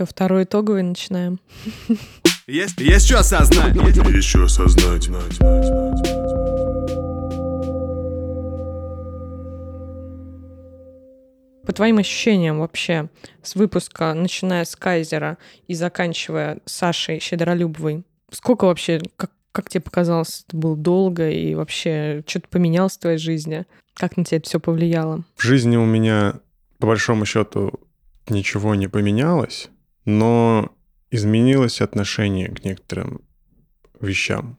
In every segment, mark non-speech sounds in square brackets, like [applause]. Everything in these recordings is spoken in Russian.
Что, второй итоговый начинаем? Есть, есть что осознать. Есть что осознать. знать, знать, знать. По твоим ощущениям вообще, с выпуска, начиная с Кайзера и заканчивая Сашей Щедролюбовой, сколько вообще, как, как тебе показалось, это было долго и вообще что-то поменялось в твоей жизни? Как на тебя это все повлияло? В жизни у меня, по большому счету, ничего не поменялось, но изменилось отношение к некоторым вещам.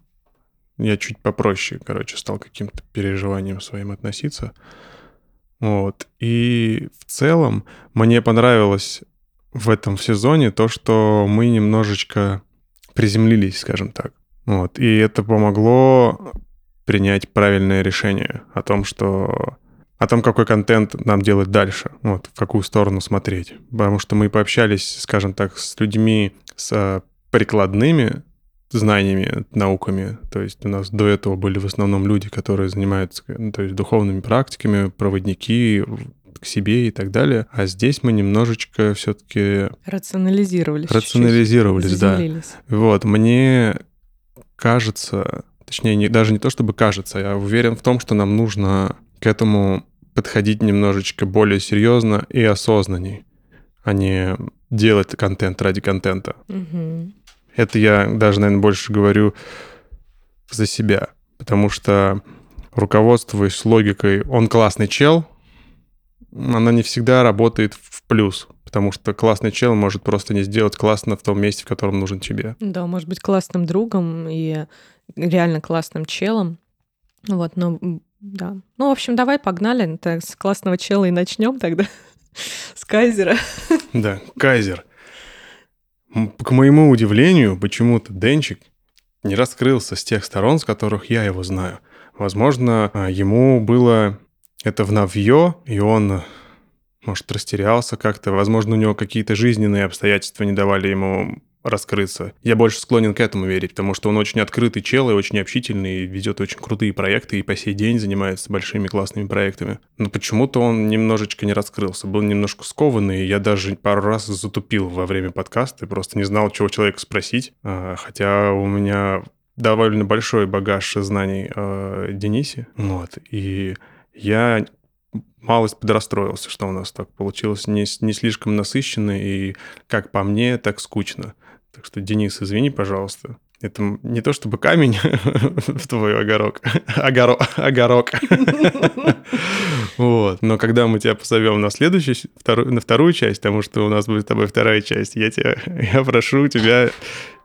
Я чуть попроще, короче, стал каким-то переживанием своим относиться. Вот. И в целом мне понравилось в этом сезоне то, что мы немножечко приземлились, скажем так. Вот. И это помогло принять правильное решение о том, что о том, какой контент нам делать дальше, вот, в какую сторону смотреть. Потому что мы пообщались, скажем так, с людьми с э, прикладными знаниями, науками. То есть у нас до этого были в основном люди, которые занимаются ну, то есть духовными практиками, проводники к себе и так далее. А здесь мы немножечко все-таки... Рационализировались. Рационализировались, да. Вот, мне кажется, точнее, не, даже не то чтобы кажется, я уверен в том, что нам нужно к этому подходить немножечко более серьезно и осознанней, а не делать контент ради контента. Угу. Это я даже, наверное, больше говорю за себя, потому что руководствуясь логикой «он классный чел», она не всегда работает в плюс, потому что классный чел может просто не сделать классно в том месте, в котором нужен тебе. Да, может быть классным другом и реально классным челом. Вот, но да. Ну, в общем, давай погнали. Так, с классного чела и начнем тогда. [laughs] с Кайзера. Да, Кайзер. К моему удивлению, почему-то Денчик не раскрылся с тех сторон, с которых я его знаю. Возможно, а, ему было это в навье, и он, может, растерялся как-то. Возможно, у него какие-то жизненные обстоятельства не давали ему раскрыться. Я больше склонен к этому верить, потому что он очень открытый чел и очень общительный, и ведет очень крутые проекты, и по сей день занимается большими классными проектами. Но почему-то он немножечко не раскрылся, был немножко скованный, и я даже пару раз затупил во время подкаста, и просто не знал, чего человека спросить, а, хотя у меня довольно большой багаж знаний о Денисе, вот, и я малость подрастроился, что у нас так получилось не, не слишком насыщенно и, как по мне, так скучно. Так что, Денис, извини, пожалуйста. Это не то чтобы камень [laughs] в твой огорок, [laughs] огоро, огорок. [laughs] вот. Но когда мы тебя позовем на следующую, вторую, на вторую часть, потому что у нас будет с тобой вторая часть, я тебя, я прошу тебя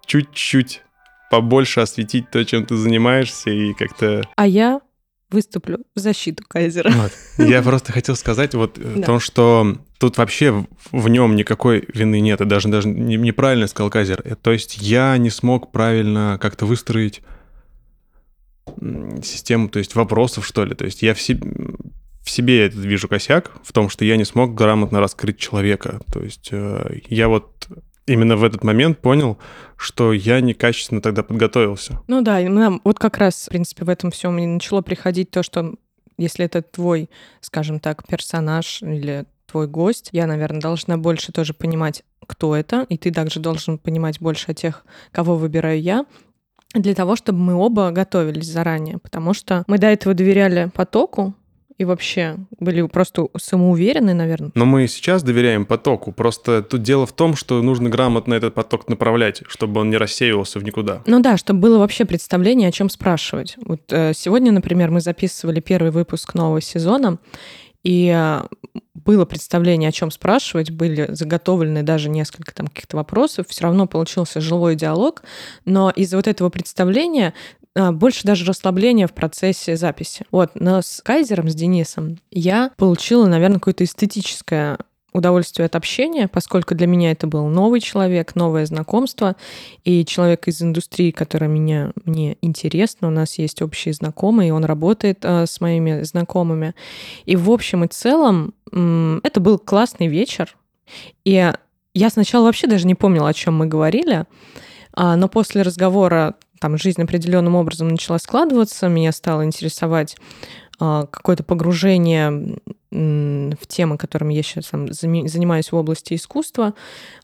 чуть-чуть побольше осветить то, чем ты занимаешься, и как-то... А я выступлю в защиту Кайзера. Вот. Я просто хотел сказать вот о том, что тут вообще в нем никакой вины нет, и даже, даже неправильно сказал Кайзер. Э, то есть я не смог правильно как-то выстроить систему, то есть вопросов, что ли. То есть я в себе, в себе этот вижу косяк, в том, что я не смог грамотно раскрыть человека. То есть э, я вот именно в этот момент понял, что я некачественно тогда подготовился. Ну да, нам вот как раз, в принципе, в этом всем мне начало приходить то, что если это твой, скажем так, персонаж или твой гость, я, наверное, должна больше тоже понимать, кто это, и ты также должен понимать больше о тех, кого выбираю я, для того, чтобы мы оба готовились заранее, потому что мы до этого доверяли потоку, и вообще были просто самоуверены, наверное. Но мы сейчас доверяем потоку. Просто тут дело в том, что нужно грамотно этот поток направлять, чтобы он не рассеивался в никуда. Ну да, чтобы было вообще представление, о чем спрашивать. Вот э, сегодня, например, мы записывали первый выпуск нового сезона, и э, было представление, о чем спрашивать, были заготовлены даже несколько там каких-то вопросов, все равно получился живой диалог, но из-за вот этого представления больше даже расслабления в процессе записи. Вот, но с Кайзером, с Денисом, я получила, наверное, какое-то эстетическое удовольствие от общения, поскольку для меня это был новый человек, новое знакомство, и человек из индустрии, который меня, мне интересно, у нас есть общие знакомые, и он работает э, с моими знакомыми. И в общем и целом это был классный вечер, и я сначала вообще даже не помнила, о чем мы говорили, а, но после разговора там жизнь определенным образом начала складываться, меня стало интересовать а, какое-то погружение в темы, которыми я сейчас там занимаюсь в области искусства.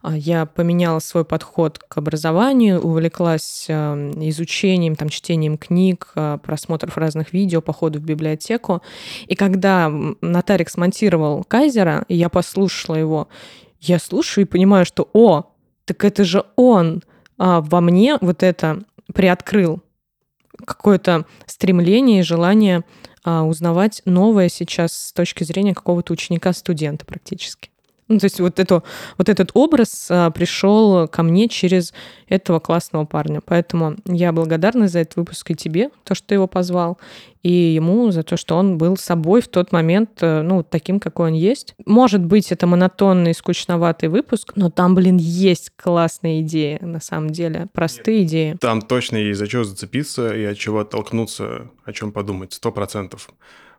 А, я поменяла свой подход к образованию, увлеклась изучением, там, чтением книг, просмотров разных видео, походов в библиотеку. И когда Натарик смонтировал Кайзера, и я послушала его, я слушаю и понимаю, что, о, так это же он а, во мне вот это приоткрыл какое-то стремление и желание а, узнавать новое сейчас с точки зрения какого-то ученика-студента практически. Ну, то есть вот, это, вот этот образ а, пришел ко мне через этого классного парня. Поэтому я благодарна за этот выпуск и тебе, то, что ты его позвал, и ему за то, что он был собой в тот момент, э, ну, таким, какой он есть. Может быть, это монотонный, скучноватый выпуск, но там, блин, есть классные идеи, на самом деле, простые Нет, идеи. Там точно есть за что зацепиться и от чего оттолкнуться, о чем подумать, сто процентов.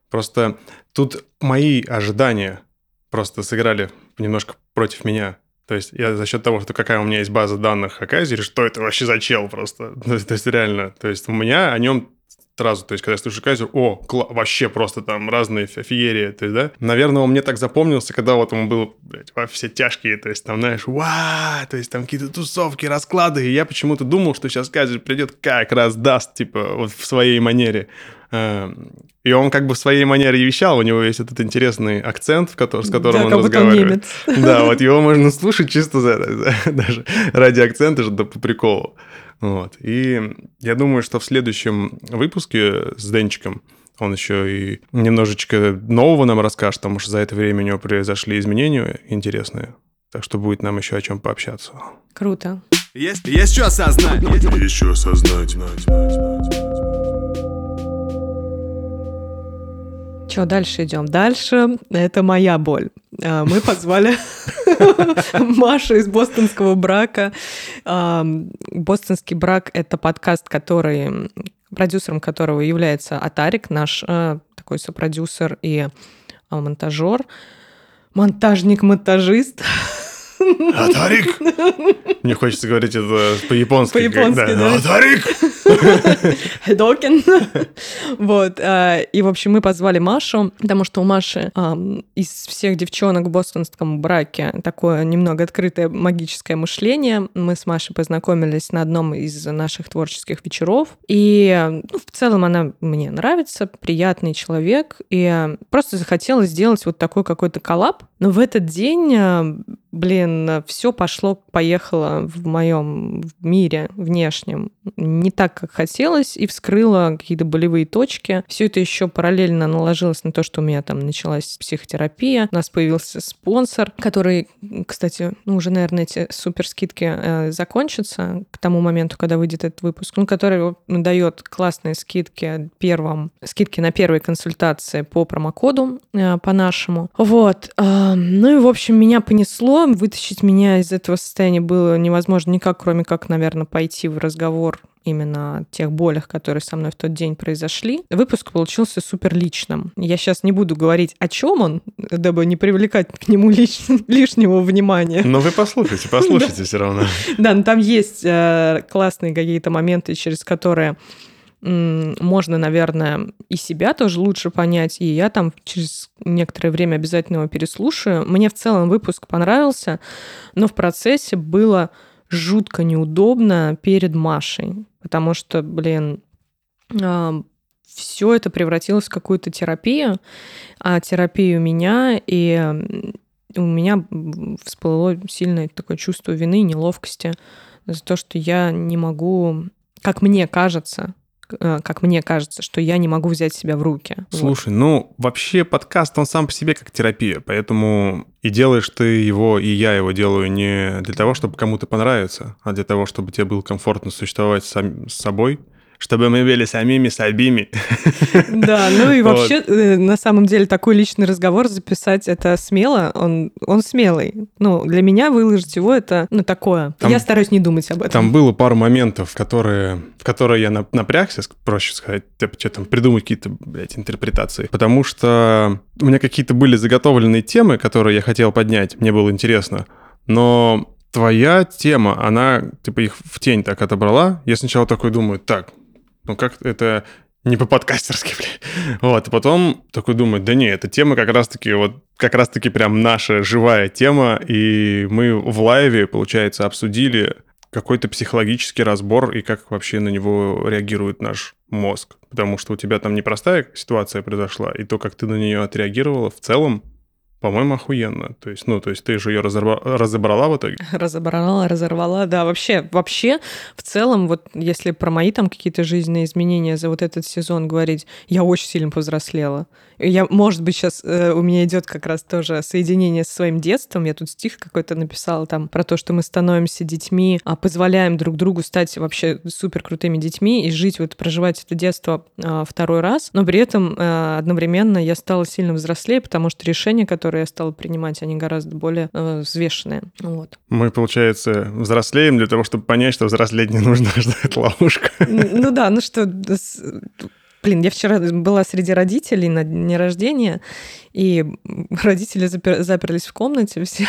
Просто тут мои ожидания просто сыграли немножко против меня. То есть я за счет того, что какая у меня есть база данных о Кайзере, что это вообще за чел просто. [laughs] То есть, то есть реально, то есть у меня о нем сразу, то есть, когда я слышу Кайзер, о, вообще просто там разные феерии, то есть, да. Наверное, он мне так запомнился, когда вот он был, блядь, во все тяжкие, то есть, там, знаешь, ва, то есть, там какие-то тусовки, расклады, и я почему-то думал, что сейчас Кайзер придет как раз даст, типа, вот в своей манере. Эм, и он как бы в своей манере вещал, у него есть этот интересный акцент, с которым да, он разговаривает. Он да, вот его можно слушать чисто за, [laughs] даже ради акцента, да по приколу. Вот. И я думаю, что в следующем выпуске с Денчиком он еще и немножечко нового нам расскажет, потому что за это время у него произошли изменения интересные. Так что будет нам еще о чем пообщаться. Круто. Есть, есть что осознать. Есть что осознать. Что, дальше идем? Дальше это моя боль. А, мы позвали [laughs] Машу из «Бостонского брака». А, «Бостонский брак» — это подкаст, который продюсером которого является Атарик, наш а, такой сопродюсер и монтажер, монтажник-монтажист. [laughs] Атарик! Мне хочется говорить это по-японски. По-японски, да. да. Атарик! Хедокин. [laughs] [laughs] вот. А, и, в общем, мы позвали Машу, потому что у Маши из всех девчонок в бостонском браке такое немного открытое магическое мышление. Мы с Машей познакомились на одном из наших творческих вечеров. И ну, в целом она мне нравится, приятный человек. И просто захотела сделать вот такой какой-то коллаб. Но в этот день а, блин, все пошло, поехало в моем мире внешнем не так, как хотелось, и вскрыла какие-то болевые точки. Все это еще параллельно наложилось на то, что у меня там началась психотерапия, у нас появился спонсор, который, кстати, ну, уже, наверное, эти супер скидки э, закончатся к тому моменту, когда выйдет этот выпуск, ну, который дает классные скидки первым, скидки на первые консультации по промокоду э, по нашему. Вот. Э, ну и, в общем, меня понесло, вытащить меня из этого состояния было невозможно никак, кроме как, наверное, пойти в разговор именно о тех болях, которые со мной в тот день произошли. Выпуск получился супер личным. Я сейчас не буду говорить, о чем он, дабы не привлекать к нему лиш... [laughs] лишнего внимания. Но вы послушайте, послушайте все равно. [laughs] Да, но там есть э, классные какие-то моменты, через которые можно, наверное, и себя тоже лучше понять, и я там через некоторое время обязательно его переслушаю. Мне в целом выпуск понравился, но в процессе было жутко неудобно перед Машей, потому что, блин, а, все это превратилось в какую-то терапию, а терапию меня, и у меня всплыло сильное такое чувство вины и неловкости за то, что я не могу, как мне кажется, как мне кажется, что я не могу взять себя в руки. Слушай, вот. ну вообще подкаст, он сам по себе как терапия, поэтому и делаешь ты его, и я его делаю не для того, чтобы кому-то понравиться, а для того, чтобы тебе было комфортно существовать сам, с собой, чтобы мы были самими собими. [laughs] Да, ну и вообще. Э, на самом деле, такой личный разговор записать это смело, он, он смелый. Ну, для меня выложить его это, ну, такое. Там, Я стараюсь не думать об этом. Там было пару моментов, которые, в которые я напрягся, проще сказать, типа, что там, придумать какие-то, блядь, интерпретации. Потому что у меня какие-то были заготовленные темы, которые я хотел поднять, мне было интересно. Но твоя тема, она, типа, их в тень так отобрала. Я сначала такой думаю, так, ну как это не по-подкастерски, [laughs] блин. Вот, а потом такой думаю, да не, эта тема как раз-таки вот как раз-таки прям наша живая тема, и мы в лайве, получается, обсудили какой-то психологический разбор и как вообще на него реагирует наш мозг. Потому что у тебя там непростая ситуация произошла, и то, как ты на нее отреагировала, в целом по-моему, охуенно. То есть, ну, то есть ты же ее разорва... разобрала в итоге? [laughs] Разобрала, разорвала, да. Вообще, вообще, в целом, вот если про мои там какие-то жизненные изменения за вот этот сезон говорить, я очень сильно повзрослела. Я, может быть, сейчас э, у меня идет как раз тоже соединение со своим детством. Я тут стих какой-то написала там про то, что мы становимся детьми, а позволяем друг другу стать вообще супер крутыми детьми и жить, вот проживать это детство э, второй раз. Но при этом э, одновременно я стала сильно взрослее, потому что решения, которые я стала принимать, они гораздо более э, взвешенные. Вот. Мы, получается, взрослеем для того, чтобы понять, что взрослеть не нужно, [laughs] что это ловушка. Ну да, ну что Блин, я вчера была среди родителей на дне рождения, и [laughs] родители запер... заперлись в комнате все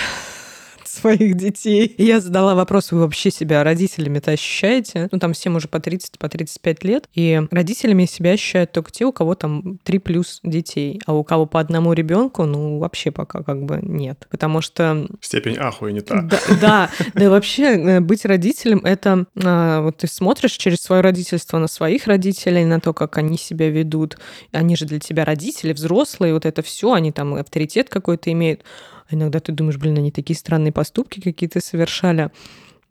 своих детей. И я задала вопрос, вы вообще себя родителями-то ощущаете? Ну, там всем уже по 30, по 35 лет. И родителями себя ощущают только те, у кого там 3 плюс детей. А у кого по одному ребенку, ну, вообще пока как бы нет. Потому что... Степень ахуя не та. Да, да, да вообще э, быть родителем — это... А, вот ты смотришь через свое родительство на своих родителей, на то, как они себя ведут. Они же для тебя родители, взрослые, вот это все, они там авторитет какой-то имеют. А иногда ты думаешь, блин, они такие странные поступки какие-то совершали.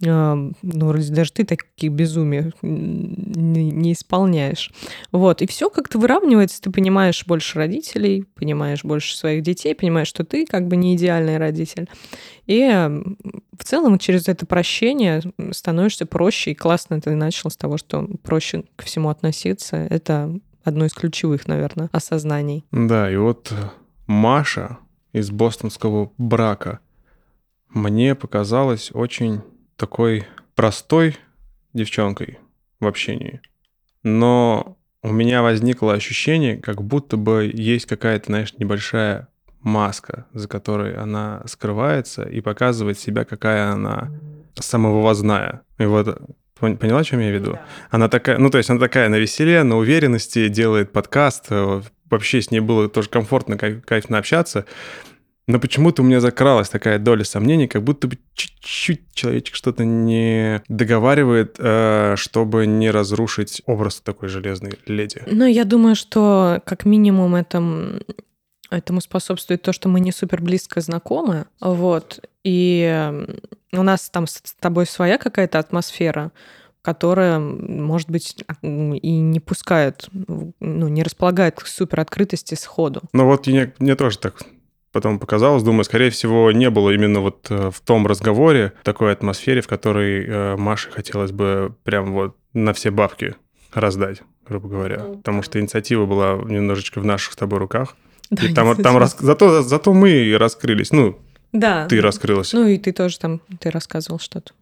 А, ну, вроде даже ты такие безумия не, исполняешь. Вот, и все как-то выравнивается, ты понимаешь больше родителей, понимаешь больше своих детей, понимаешь, что ты как бы не идеальный родитель. И в целом через это прощение становишься проще, и классно ты начал с того, что проще ко всему относиться. Это одно из ключевых, наверное, осознаний. Да, и вот Маша, из бостонского брака мне показалась очень такой простой девчонкой в общении. Но у меня возникло ощущение, как будто бы есть какая-то, знаешь, небольшая маска, за которой она скрывается и показывает себя, какая она самовывозная. И вот поняла, о чем я веду? Она такая, ну, то есть она такая на веселе, на уверенности, делает подкаст, вообще с ней было тоже комфортно, кайф, кайфно общаться. Но почему-то у меня закралась такая доля сомнений, как будто бы чуть-чуть человечек что-то не договаривает, э, чтобы не разрушить образ такой железной леди. Ну, я думаю, что как минимум это, этому способствует то, что мы не супер близко знакомы, вот, и у нас там с тобой своя какая-то атмосфера, которая, может быть, и не пускает, ну, не располагает к супер открытости сходу. Ну вот мне, мне тоже так потом показалось, думаю, скорее всего, не было именно вот э, в том разговоре такой атмосфере, в которой э, Маше хотелось бы прям вот на все бабки раздать, грубо говоря. Ну, Потому что инициатива была немножечко в наших с тобой руках. Да, и там, там рас... зато, зато мы раскрылись. Ну, да. ты раскрылась. Ну, и ты тоже там, ты рассказывал что-то.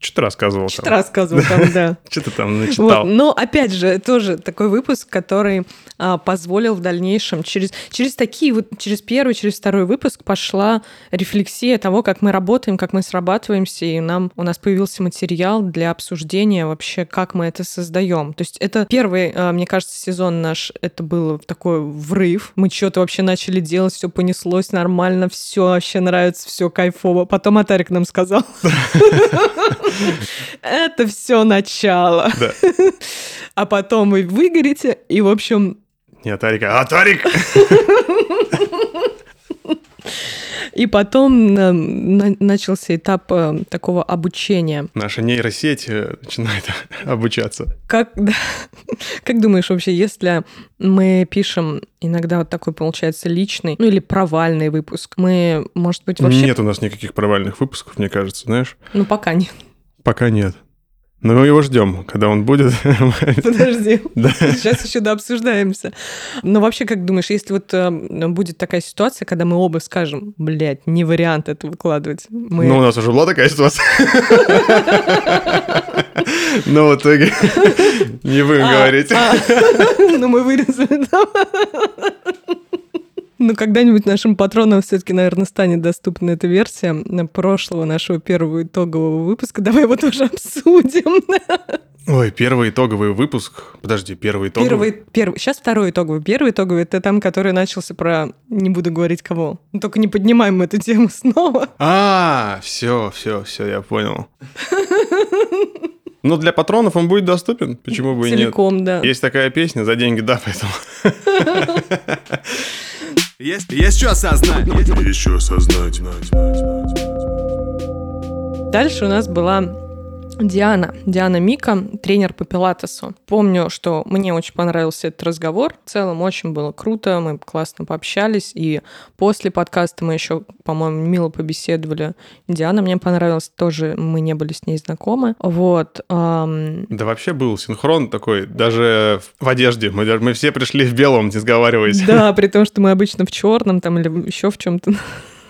Что ты рассказывал Что ты рассказывал там, [laughs] да. Что ты там начитал? Вот. Но, опять же, тоже такой выпуск, который а, позволил в дальнейшем, через, через такие вот, через первый, через второй выпуск пошла рефлексия того, как мы работаем, как мы срабатываемся, и нам, у нас появился материал для обсуждения вообще, как мы это создаем. То есть это первый, а, мне кажется, сезон наш, это был такой врыв. Мы что-то вообще начали делать, все понеслось нормально, все вообще нравится, все кайфово. Потом Атарик нам сказал. [laughs] Это все начало. Да. А потом вы выгорите, и, в общем... Не Атарика, а Атарик! И потом э, начался этап э, такого обучения. Наша нейросеть э, начинает [laughs] обучаться. Как, да, как думаешь вообще, если мы пишем иногда вот такой, получается, личный, ну или провальный выпуск, мы, может быть, вообще... Нет у нас никаких провальных выпусков, мне кажется, знаешь? Ну, пока нет. Пока нет. Но мы его ждем, когда он будет. [laughs] Подожди. [laughs] Да. Сейчас еще дообсуждаемся. Но вообще, как думаешь, если вот э, будет такая ситуация, когда мы оба скажем, блядь, не вариант это выкладывать. Мы... Ну, у нас уже была такая ситуация. [laughs] Но в итоге не будем а, говорить. А. Ну, мы вырезали. Ну, когда-нибудь нашим патронам все-таки, наверное, станет доступна эта версия прошлого нашего первого итогового выпуска. Давай его тоже обсудим. [laughs] Ой, первый итоговый выпуск. Подожди, первый итоговый. Первый, первый. Сейчас второй итоговый. Первый итоговый это там, который начался про не буду говорить кого. Ну, только не поднимаем эту тему снова. [laughs] А, все, все, все, я понял. Ну, для патронов он будет доступен, почему бы и нет. Целиком, да. Есть такая песня за деньги, да, поэтому. [laughs] Есть, есть что осознать. Есть что осознать. Дальше у нас была Диана, Диана Мика, тренер по пилатесу. Помню, что мне очень понравился этот разговор. В целом очень было круто, мы классно пообщались. И после подкаста мы еще, по-моему, мило побеседовали. Диана мне понравилась, тоже мы не были с ней знакомы. Вот. ам, Да вообще был синхрон такой, даже в одежде. Мы, мы все пришли в белом, не сговариваясь. Да, [laughs] при том, что мы обычно в черном там или еще в чем-то.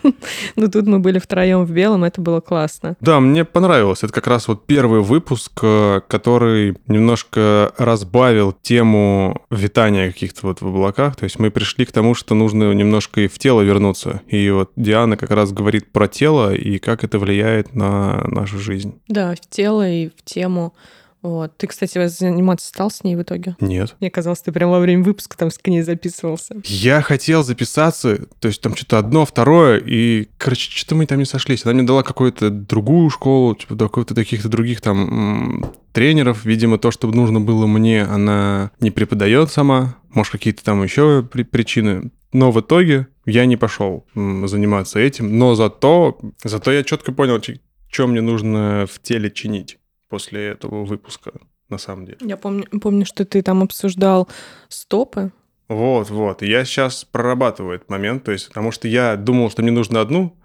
[laughs] Но тут мы были втроем в белом, это было классно. Да, мне понравилось. Это как раз вот первый выпуск, э, который немножко разбавил тему витания каких-то вот в облаках. То есть мы пришли к тому, что нужно немножко и в тело вернуться. И вот Диана как раз говорит про тело и как это влияет на нашу жизнь. Да, в тело и в тему. Вот. Ты, кстати, заниматься стал с ней в итоге? Нет. Мне казалось, ты прямо во время выпуска там с ней записывался. Я хотел записаться, то есть там что-то одно, второе, и, короче, что-то мы там не сошлись. Она мне дала какую-то другую школу, типа, каких-то таких-то других там тренеров. Видимо, то, что нужно было мне, она не преподает сама. Может, какие-то там еще при- причины. Но в итоге я не пошел заниматься этим. Но зато, зато я четко понял, что мне нужно в теле чинить после этого выпуска, на самом деле. Я помню, помню, что ты там обсуждал стопы. Вот, вот. Я сейчас прорабатываю этот момент, то есть, потому что я думал, что мне нужно одну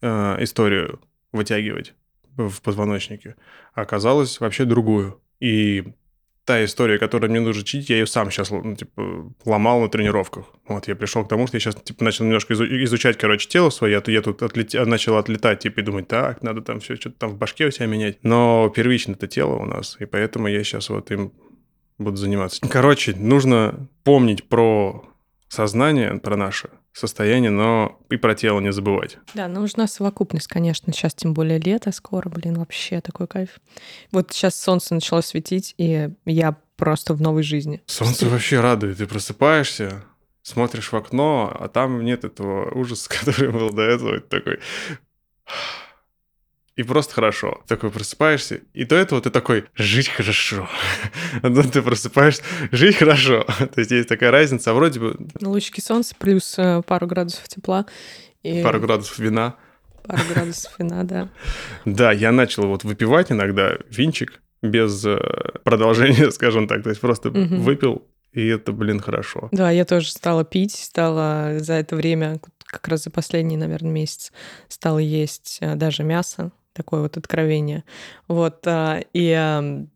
э, историю вытягивать в позвоночнике, а оказалось вообще другую. И та история, которую мне нужно читить, я ее сам сейчас ну, типа, ломал на тренировках. Вот я пришел к тому, что я сейчас типа, начал немножко изу- изучать, короче, тело свое. Я, тут- я тут отлет- начал отлетать, типа, и думать, так, надо там все что-то там в башке у себя менять. Но первично это тело у нас, и поэтому я сейчас вот им буду заниматься. Короче, нужно помнить про сознание, про наше состояние, но и про тело не забывать. Да, нужна совокупность, конечно. Сейчас тем более лето скоро, блин, вообще такой кайф. Вот сейчас солнце начало светить, и я просто в новой жизни. Солнце вообще радует. Ты просыпаешься, смотришь в окно, а там нет этого ужаса, [laughs] который был до этого. Ты такой... И просто хорошо. Такой просыпаешься, и до этого ты такой «жить хорошо». [laughs] А потом ты просыпаешься «жить хорошо». [laughs] То есть есть такая разница, а вроде бы Лучики солнца плюс э, пару градусов тепла. И пару градусов вина. пару градусов вина, да. [laughs] Да, я начал вот выпивать иногда винчик без э, продолжения, скажем так. То есть просто выпил, и это, блин, хорошо. Да, я тоже стала пить, стала за это время, как раз за последний, наверное, месяц, стала есть э, даже мясо, такое вот откровение. Вот, а, и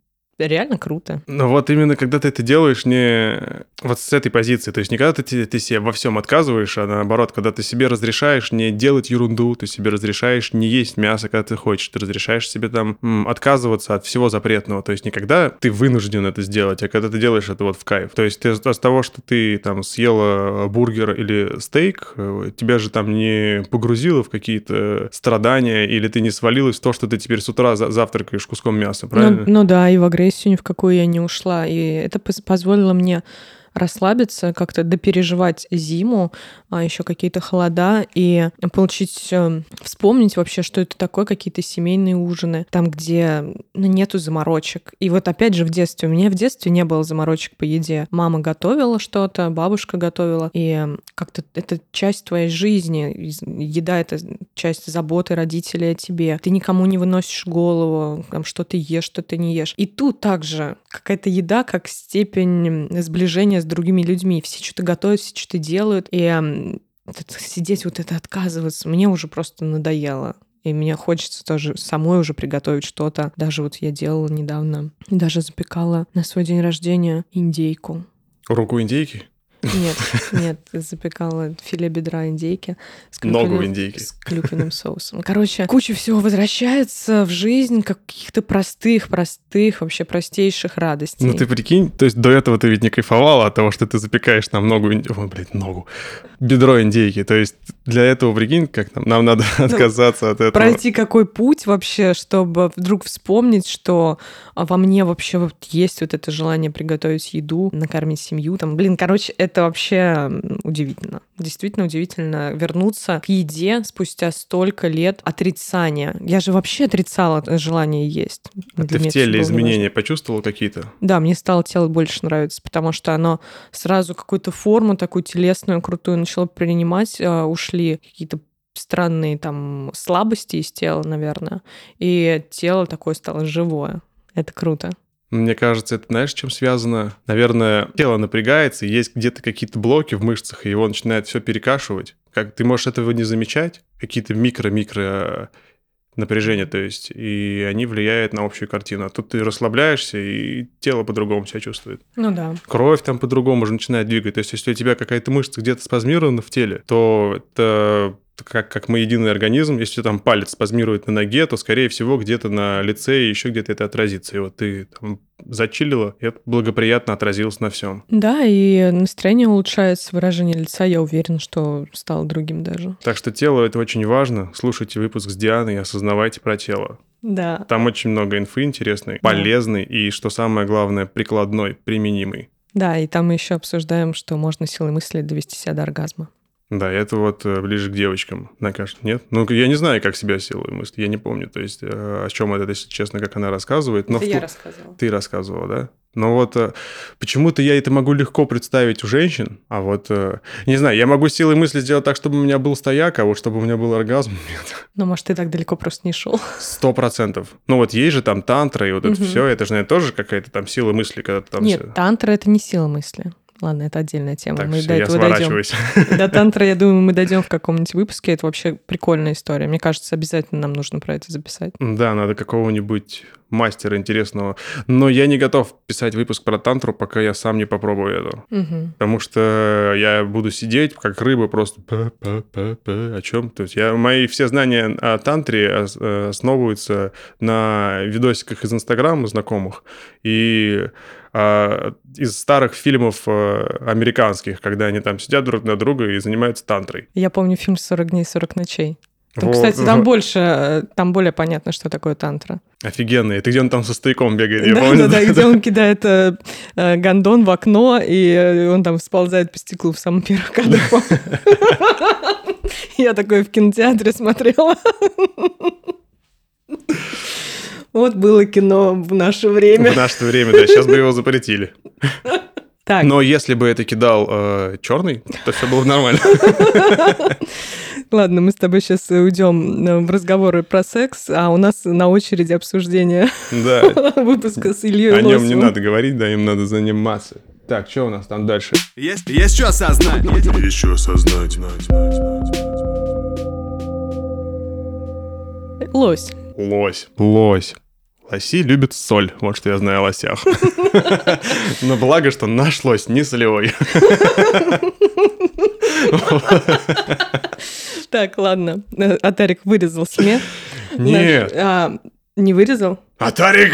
реально круто. Но вот именно когда ты это делаешь не вот с этой позиции, то есть не когда ты, ты себе во всем отказываешь, а наоборот, когда ты себе разрешаешь не делать ерунду, ты себе разрешаешь не есть мясо, когда ты хочешь, ты разрешаешь себе там м, отказываться от всего запретного, то есть не когда ты вынужден это сделать, а когда ты делаешь это вот в кайф. То есть ты от того, что ты там съела бургер или стейк, э, тебя же там не погрузило в какие-то страдания, или ты не свалилась в то, что ты теперь с утра за- завтракаешь куском мяса, правильно? Ну, ну да, и в агрессию ни в какую я не ушла. И это поз- позволило мне расслабиться, как-то допереживать зиму, а еще какие-то холода и получить, э, вспомнить вообще, что это такое, какие-то семейные ужины, там, где ну, нету заморочек. И вот опять же в детстве, у меня в детстве не было заморочек по еде. Мама готовила что-то, бабушка готовила, и как-то это часть твоей жизни. Из- Еда — это часть заботы родителей о тебе. Ты никому не выносишь голову, там, что ты ешь, что ты не ешь. И тут также какая-то еда как степень сближения с другими людьми. Все что-то готовят, все что-то делают. И сидеть, вот это отказываться, мне уже просто надоело. И мне хочется тоже самой уже приготовить что-то. Даже вот я делала недавно, даже запекала на свой день рождения индейку. Руку индейки? Нет, нет, запекала филе бедра индейки. С Ногу клюквенным- индейки. С клюквенным соусом. Короче, куча всего возвращается в жизнь каких-то простых, простых, вообще простейших радостей. Ну ты прикинь, то есть до этого ты ведь не кайфовала от того, что ты запекаешь нам ногу, Ой, блядь, ногу, бедро индейки. То есть для этого, прикинь, как нам, нам надо отказаться от этого. Пройти какой путь вообще, чтобы вдруг вспомнить, что а, во мне вообще вот есть вот это желание приготовить еду, накормить семью. Там, блин, короче, это вообще м, удивительно. Действительно удивительно вернуться к еде спустя столько лет отрицания. Я же вообще отрицала желание есть. А Для ты в это теле изменения почувствовал какие-то? Да, мне стало тело больше нравиться, потому что оно сразу какую-то форму такую телесную, крутую начало принимать. э, Ушли какие-то странные там слабости из тела, наверное. И тело такое стало живое. Это круто. Мне кажется, это знаешь, чем связано? Наверное, тело напрягается, есть где-то какие-то блоки в мышцах, и его начинает все перекашивать. Как ты можешь этого не замечать, какие-то микро-микро напряжения, то есть, и они влияют на общую картину. А тут ты расслабляешься, и тело по-другому себя чувствует. Ну да. Кровь там по-другому уже начинает двигать. То есть, если у тебя какая-то мышца где-то спазмирована в теле, то это как, как мы единый организм, если там палец спазмирует на ноге, то, скорее всего, где-то на лице и еще где-то это отразится. И вот ты там зачилила, и это благоприятно отразилось на всем. Да, и настроение улучшается, выражение лица, я уверена, что стало другим даже. Так что тело это очень важно. Слушайте выпуск с Дианой и осознавайте про тело. Да. Там очень много инфы интересной, полезной и, что самое главное, прикладной, применимой. Да, и там мы еще обсуждаем, что можно силой мысли довести себя до оргазма. Да, это вот э, ближе к девочкам, мне кажется, нет? Ну, я не знаю, как себя силой мысли, я не помню, то есть, э, о чем это, если честно, как она рассказывает. Но в ту- рассказывала. Ты рассказывала, да? Но вот э, почему-то я это могу легко представить у женщин, а вот, не знаю, я могу силой мысли сделать так, чтобы у меня был стояк, а вот чтобы у меня был оргазм, [laughs] нет. Ну, может, ты так далеко просто не шел. Сто процентов. Ну вот есть же там тантра и вот это Мгм. все, это же, наверное, тоже какая-то там сила мысли, когда ты там... Нет, тантра — это не сила мысли. Ладно, это отдельная тема. Так, мы всё, до я этого дойдем. До тантра, я думаю, мы дойдем в каком-нибудь выпуске. Это вообще прикольная история. Мне кажется, обязательно нам нужно про это записать. Да, надо какого-нибудь мастера интересного. Но я не готов писать выпуск про тантру, пока я сам не попробую это. Мгм. Потому что я буду сидеть, как рыба, просто па-па-па-па, о чем? То есть я, мои все знания о тантре э, основываются на видосиках из Инстаграма знакомых и из старых фильмов э, американских, когда они там сидят друг на друга и занимаются тантрой. Я помню фильм «40 дней, 40 ночей». Там, Вот. кстати, там больше, э, там более понятно, что такое тантра. Офигенно. Это где он там со стояком бегает, я да, помню. да, да, где он [laughs] кидает э, э, гондон в окно, и э, он там сползает по стеклу в самом первых кадрах. [laughs] Я такое в кинотеатре смотрела. [laughs] Вот было кино в наше время. В наше время, да, сейчас бы его запретили. Так, Но если бы это кидал черный, то все было бы нормально. ладно, мы с тобой сейчас уйдем э, в разговоры про секс, а у нас на очереди обсуждение Да, выпуска с Ильей о нем не надо говорить, да, им надо заниматься. Так, что у нас там дальше? Есть, есть что осознать. Еще осознать. Лось. Лось. Лось. Лоси любят соль, вот что я знаю о лосях. [laughs] Но благо, что наш лось не солевой. Так, ладно. Атарик вырезал смех. Нет. А, не вырезал? Атарик!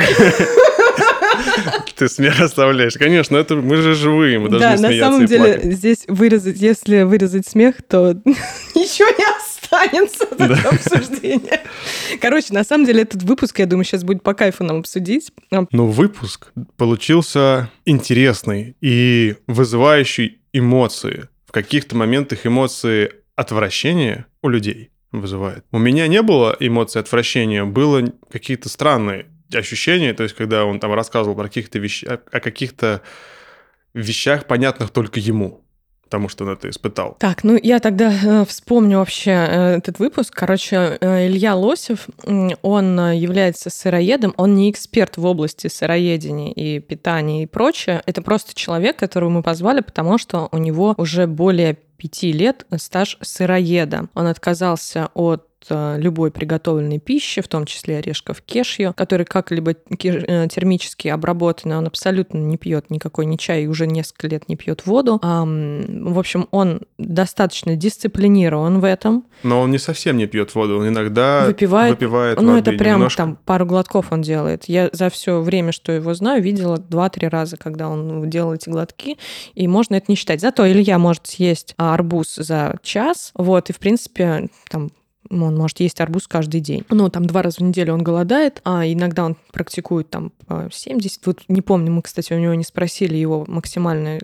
Ты смех оставляешь. Конечно, это мы же живые, мы да, должны на смеяться самом и деле плакать. здесь вырезать, если вырезать смех, то [laughs] ничего не останется от этого обсуждения. Короче, на самом деле этот выпуск, я думаю, сейчас будет по кайфу нам обсудить. Но выпуск получился интересный и вызывающий эмоции. В каких-то моментах эмоции отвращения у людей вызывает. У меня не было эмоций отвращения, было какие-то странные ощущения, то есть когда он там рассказывал про каких-то вещах, о каких-то вещах, понятных только ему, потому что он это испытал. Так, ну я тогда э, вспомню вообще э, этот выпуск. Короче, э, Илья Лосев, он э, является сыроедом, он не эксперт в области сыроедения и питания и прочее. Это просто человек, которого мы позвали, потому что у него уже более 25 лет стаж сыроеда. Он отказался от э, любой приготовленной пищи, в том числе орешков кешью, который как-либо э, термически обработанный, он абсолютно не пьет никакой ни чай и уже несколько лет не пьет воду. В общем, он достаточно дисциплинирован в этом. Но он не совсем не пьет воду, он иногда выпивает, выпивает Ну, это прям немножко. там пару глотков он делает. Я за все время, что его знаю, видела два-три раза, когда он делал эти глотки, и можно это не считать. Зато Илья может съесть арбуз за час, вот, и, в принципе, там он может есть арбуз каждый день. Ну, там два раза в неделю он голодает, а иногда он практикует там по 70. Вот не помню, мы, кстати, у него не спросили его максимальное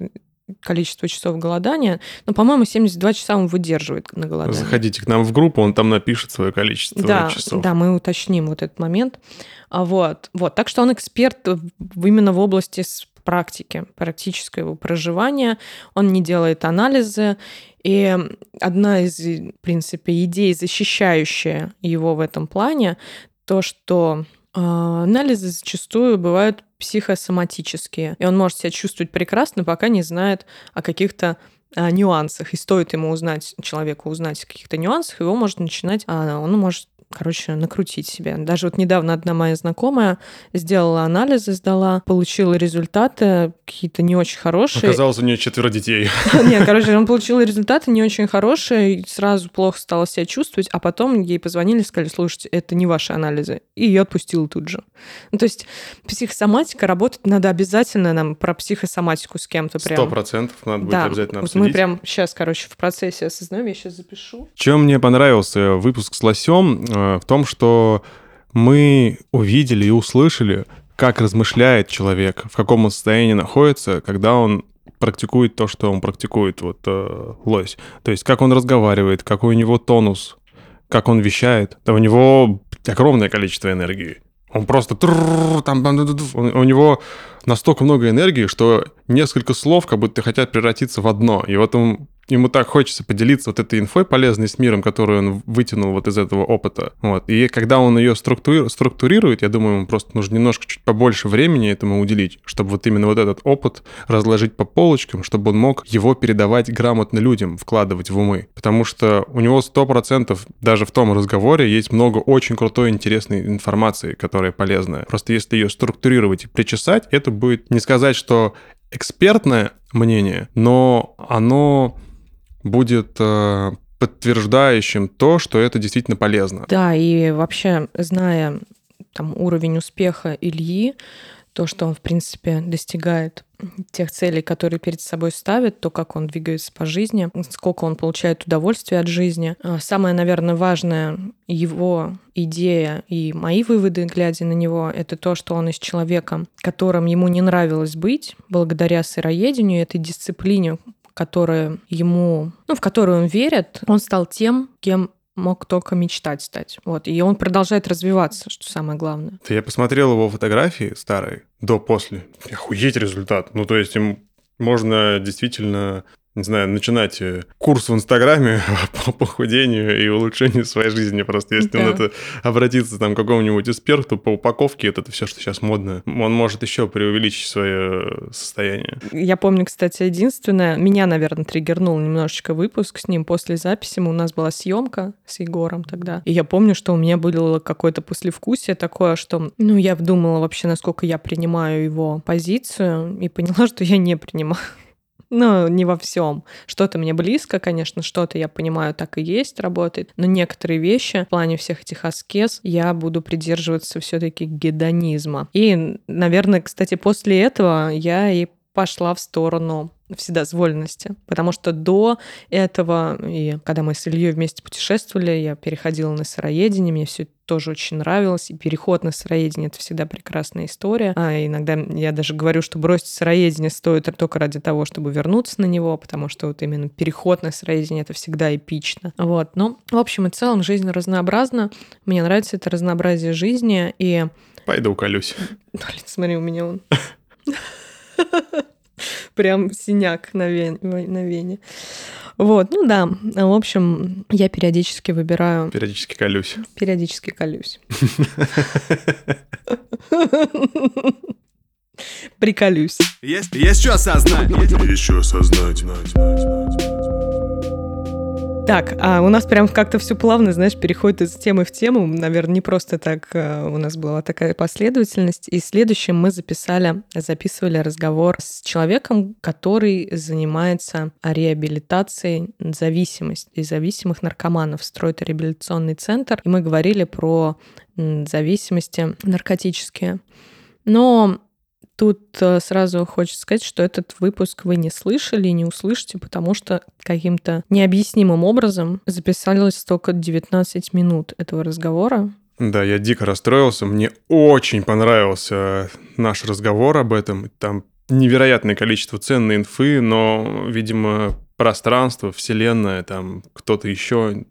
количество часов голодания, но, по-моему, 72 часа он выдерживает на голодании. Заходите к нам в группу, он там напишет свое количество да, часов. Да, мы уточним вот этот момент. А Вот, вот. Так что он эксперт именно в области практики, практического проживания. Он не делает анализы. И одна из, в принципе, идей, защищающая его в этом плане, то, что а, анализы зачастую бывают психосоматические. И он может себя чувствовать прекрасно, пока не знает о каких-то а, нюансах. И стоит ему узнать, человеку узнать о каких-то нюансах, его может начинать, а, он может короче, накрутить себя. Даже вот недавно одна моя знакомая сделала анализы, сдала, получила результаты какие-то не очень хорошие. Оказалось, у нее четверо детей. [laughs] Нет, короче, он получил результаты не очень хорошие, и сразу плохо стала себя чувствовать, а потом ей позвонили сказали, слушайте, это не ваши анализы. И ее отпустила тут же. Ну, то есть психосоматика работать надо обязательно нам про психосоматику с кем-то прям. Сто процентов надо будет да, обязательно вот обсудить. мы прям сейчас, короче, в процессе осознаем, я сейчас запишу. Чем мне понравился выпуск с Лосем, в том, что мы увидели и услышали, как размышляет человек, в каком он состоянии находится, когда он практикует то, что он практикует, вот э, лось. То есть как он разговаривает, какой у него тонус, как он вещает. Да у него огромное количество энергии. Он просто... Там, у него настолько много энергии, что несколько слов как будто хотят превратиться в одно. И вот он ему так хочется поделиться вот этой инфой полезной с миром, которую он вытянул вот из этого опыта. Вот. И когда он ее структури- структурирует, я думаю, ему просто нужно немножко чуть побольше времени этому уделить, чтобы вот именно вот этот опыт разложить по полочкам, чтобы он мог его передавать грамотно людям, вкладывать в умы. Потому что у него 100% даже в том разговоре есть много очень крутой, интересной информации, которая полезная. Просто если ее структурировать и причесать, это будет не сказать, что экспертное мнение, но оно будет э, подтверждающим то, что это действительно полезно. Да, и вообще, зная там уровень успеха Ильи, то, что он, в принципе, достигает тех целей, которые перед собой ставит, то, как он двигается по жизни, сколько он получает удовольствия от жизни. А самое, наверное, важное его идея и мои выводы, глядя на него, это то, что он из человека, которым ему не нравилось быть, благодаря сыроедению, этой дисциплине, которая ему, ну, в которую он верит, он стал тем, кем мог только мечтать стать. Вот. И он продолжает развиваться, что самое главное. Я посмотрел его фотографии старые, до-после. Охуеть результат. Ну, то есть им можно действительно не знаю, начинать э, курс в Инстаграме [laughs] по похудению и улучшению своей жизни. Просто если да. он это обратится там, к какому-нибудь эксперту по упаковке, это, это все, что сейчас модно, он может еще преувеличить свое состояние. Я помню, кстати, единственное, меня, наверное, триггернул немножечко выпуск с ним после записи. У нас была съемка с Егором тогда. И я помню, что у меня было какое-то послевкусие такое, что, ну, я думала вообще, насколько я принимаю его позицию, и поняла, [laughs] что я не принимаю. Ну, не во всем. Что-то мне близко, конечно, что-то я понимаю, так и есть, работает. Но некоторые вещи в плане всех этих аскез я буду придерживаться все-таки гедонизма. И, наверное, кстати, после этого я и пошла в сторону вседозволенности. Потому что до этого, и когда мы с Ильей вместе путешествовали, я переходила на сыроедение, мне все тоже очень нравилось. И переход на сыроедение — это всегда прекрасная история. А иногда я даже говорю, что бросить сыроедение стоит только ради того, чтобы вернуться на него, потому что вот именно переход на сыроедение — это всегда эпично. Вот. Но, в общем и целом, жизнь разнообразна. Мне нравится это разнообразие жизни, и... Пойду уколюсь. Блин, [laughs] смотри, у меня он... [laughs] [laughs] Прям синяк на, вен, на вене. Вот, ну да. В общем, я периодически выбираю... Периодически колюсь. Периодически колюсь. [laughs] Приколюсь. Есть, есть что осознать. Есть что осознать. Так, а у нас прям как-то все плавно, знаешь, переходит из темы в тему. Наверное, не просто так э, у нас была такая последовательность. И следующим мы записали, записывали разговор с человеком, который занимается реабилитацией зависимости, зависимых наркоманов, строит реабилитационный центр. И мы говорили про зависимости наркотические. Но Тут э, сразу хочется сказать, что этот выпуск вы не слышали и не услышите, потому что каким-то необъяснимым образом записалось только 19 минут этого разговора. Да, я дико расстроился. Мне очень понравился наш разговор об этом. Там невероятное количество ценной инфы, но, видимо, пространство, вселенная, там кто-то еще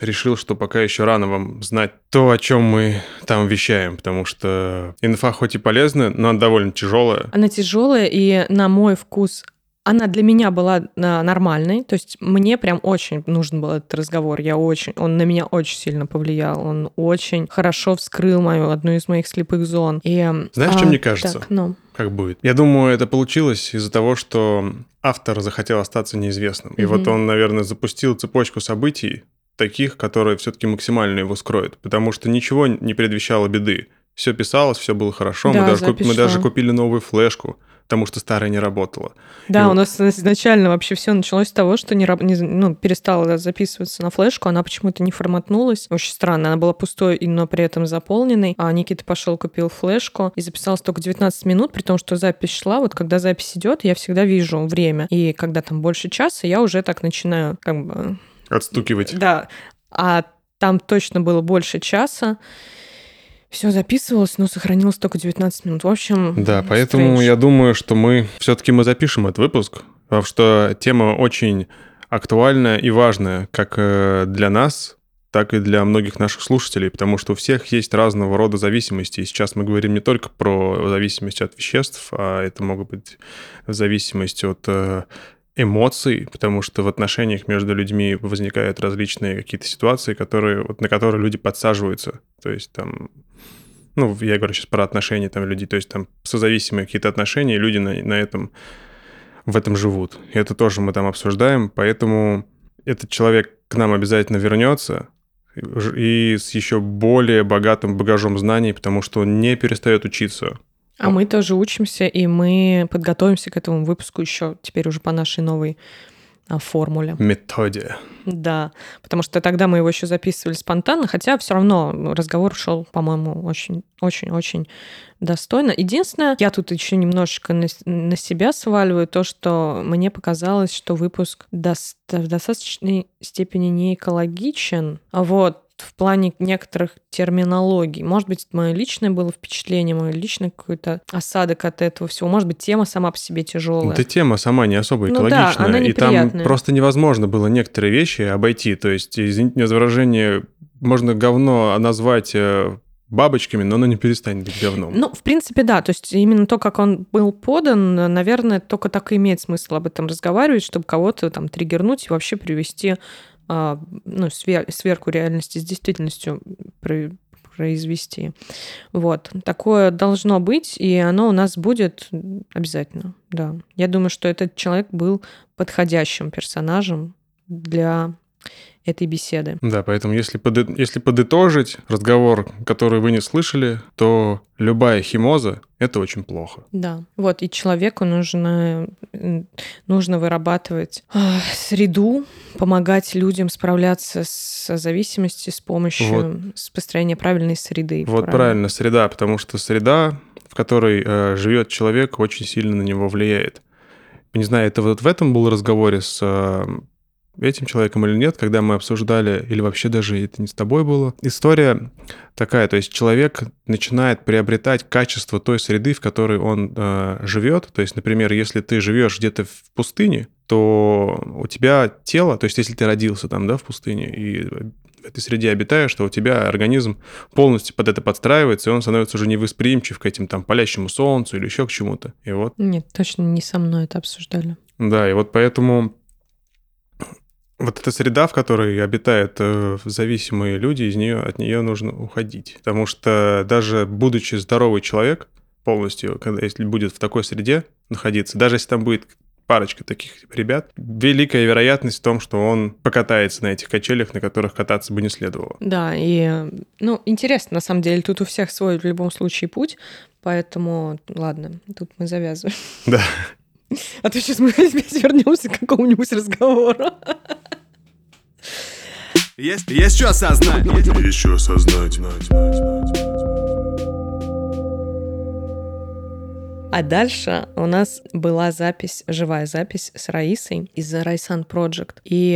решил, что пока еще рано вам знать то, о чем мы там вещаем, потому что инфа хоть и полезная, но она довольно тяжелая. Она тяжелая, и на мой вкус она для меня была а, нормальной, то есть мне прям очень нужен был этот разговор, я очень, он на меня очень сильно повлиял, он очень хорошо вскрыл мою одну из моих слепых зон. И, Знаешь, а, что мне кажется? Так, ну. Как будет? Я думаю, это получилось из-за того, что автор захотел остаться неизвестным. И mm-hmm. вот он, наверное, запустил цепочку событий, таких, которые все-таки максимально его скроют, потому что ничего не предвещало беды. Все писалось, все было хорошо. Да, мы, даже куп, мы даже купили новую флешку, потому что старая не работала. Да, И у вот... нас изначально вообще все началось с того, что не, не, ну, перестала записываться на флешку, она почему-то не форматнулась. Очень странно, она была пустой, но при этом заполненной. А Никита пошел, купил флешку и записалась только 19 минут, при том, что запись шла. Вот когда запись идет, я всегда вижу время. И когда там больше часа, я уже так начинаю как бы Отстукивать. Да. А там точно было больше часа. Все записывалось, но сохранилось только 19 минут. В общем, Да, поэтому я думаю, что мы все-таки мы запишем этот выпуск, потому что тема очень актуальная и важная как э, для нас, так и для многих наших слушателей, потому что у всех есть разного рода зависимости. И сейчас мы говорим не только про зависимость от веществ, а это могут быть зависимость от э, эмоций, потому что в отношениях между людьми возникают различные какие-то ситуации, которые, вот, на которые люди подсаживаются. То есть там, ну, я говорю сейчас про отношения там людей, то есть там созависимые какие-то отношения, и люди на, на этом, в этом живут. И это тоже мы там обсуждаем, поэтому этот человек к нам обязательно вернется, и с еще более богатым багажом знаний, потому что он не перестает учиться. А мы тоже учимся, и мы подготовимся к этому выпуску еще теперь уже по нашей новой а, формуле. Методе. Да, потому что тогда мы его еще записывали спонтанно, хотя все равно разговор шел, по-моему, очень-очень-очень достойно. Единственное, я тут еще немножечко на, на себя сваливаю то, что мне показалось, что выпуск до, в достаточной степени не экологичен. Вот, в плане некоторых терминологий. Может быть, мое личное было впечатление, мой личный какой-то осадок от этого всего. Может быть, тема сама по себе тяжелая. Да тема сама не особо экологичная. Ну да, она и там просто невозможно было некоторые вещи обойти. То есть, извините меня за выражение, можно говно назвать э, бабочками, но оно не перестанет быть говном. Ну, в принципе, да. То есть именно то, как он был подан, наверное, только так и имеет смысл об этом разговаривать, чтобы кого-то там триггернуть и вообще привести а, ну, сверку реальности с действительностью произвести. Вот. Такое должно быть, и оно у нас будет обязательно, да. Я думаю, что этот человек был подходящим персонажем для этой беседы. Да, поэтому если, под, если подытожить разговор, который вы не слышали, то любая химоза – это очень плохо. Да, вот, и человеку нужно, нужно вырабатывать а, среду, помогать людям справляться с зависимостью с помощью вот. с построения правильной среды. Вот правильно. правильно, среда, потому что среда, в которой э, живет человек, очень сильно на него влияет. Не знаю, это вот в этом был разговоре с э, этим человеком или нет, когда мы обсуждали, или вообще даже это не с тобой было. История такая, то есть человек начинает приобретать качество той среды, в которой он э, живет. То есть, например, если ты живешь где-то в пустыне, то у тебя тело, то есть если ты родился там, да, в пустыне и в этой среде обитаешь, то у тебя организм полностью под это подстраивается, и он становится уже невосприимчив к этим там палящему солнцу или еще к чему-то. И вот. Нет, точно не со мной это обсуждали. Да, и вот поэтому вот эта среда, в которой обитают э, зависимые люди, из нее, от нее нужно уходить. Потому что даже будучи здоровый человек полностью, когда, если будет в такой среде находиться, даже если там будет парочка таких ребят, великая вероятность в том, что он покатается на этих качелях, на которых кататься бы не следовало. Да, и, ну, интересно, на самом деле, тут у всех свой в любом случае путь, поэтому, ладно, тут мы завязываем. Да. [laughs] А то сейчас мы [laughs] опять вернемся к какому-нибудь разговору. Есть, есть что осознать. Еще осознать. А дальше у нас была запись, живая запись с Раисой из Райсан Project. И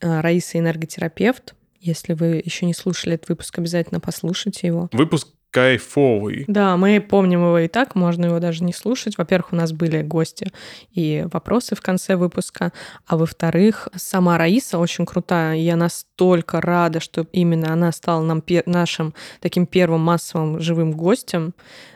э, Раиса энерготерапевт. Если вы еще не слушали этот выпуск, обязательно послушайте его. Выпуск кайфовый. Да, мы помним его и так, можно его даже не слушать. Во-первых, у нас были гости и вопросы в конце выпуска, а во-вторых, сама Раиса очень крутая, и я настолько рада, что именно она стала нам нашим таким первым массовым живым гостем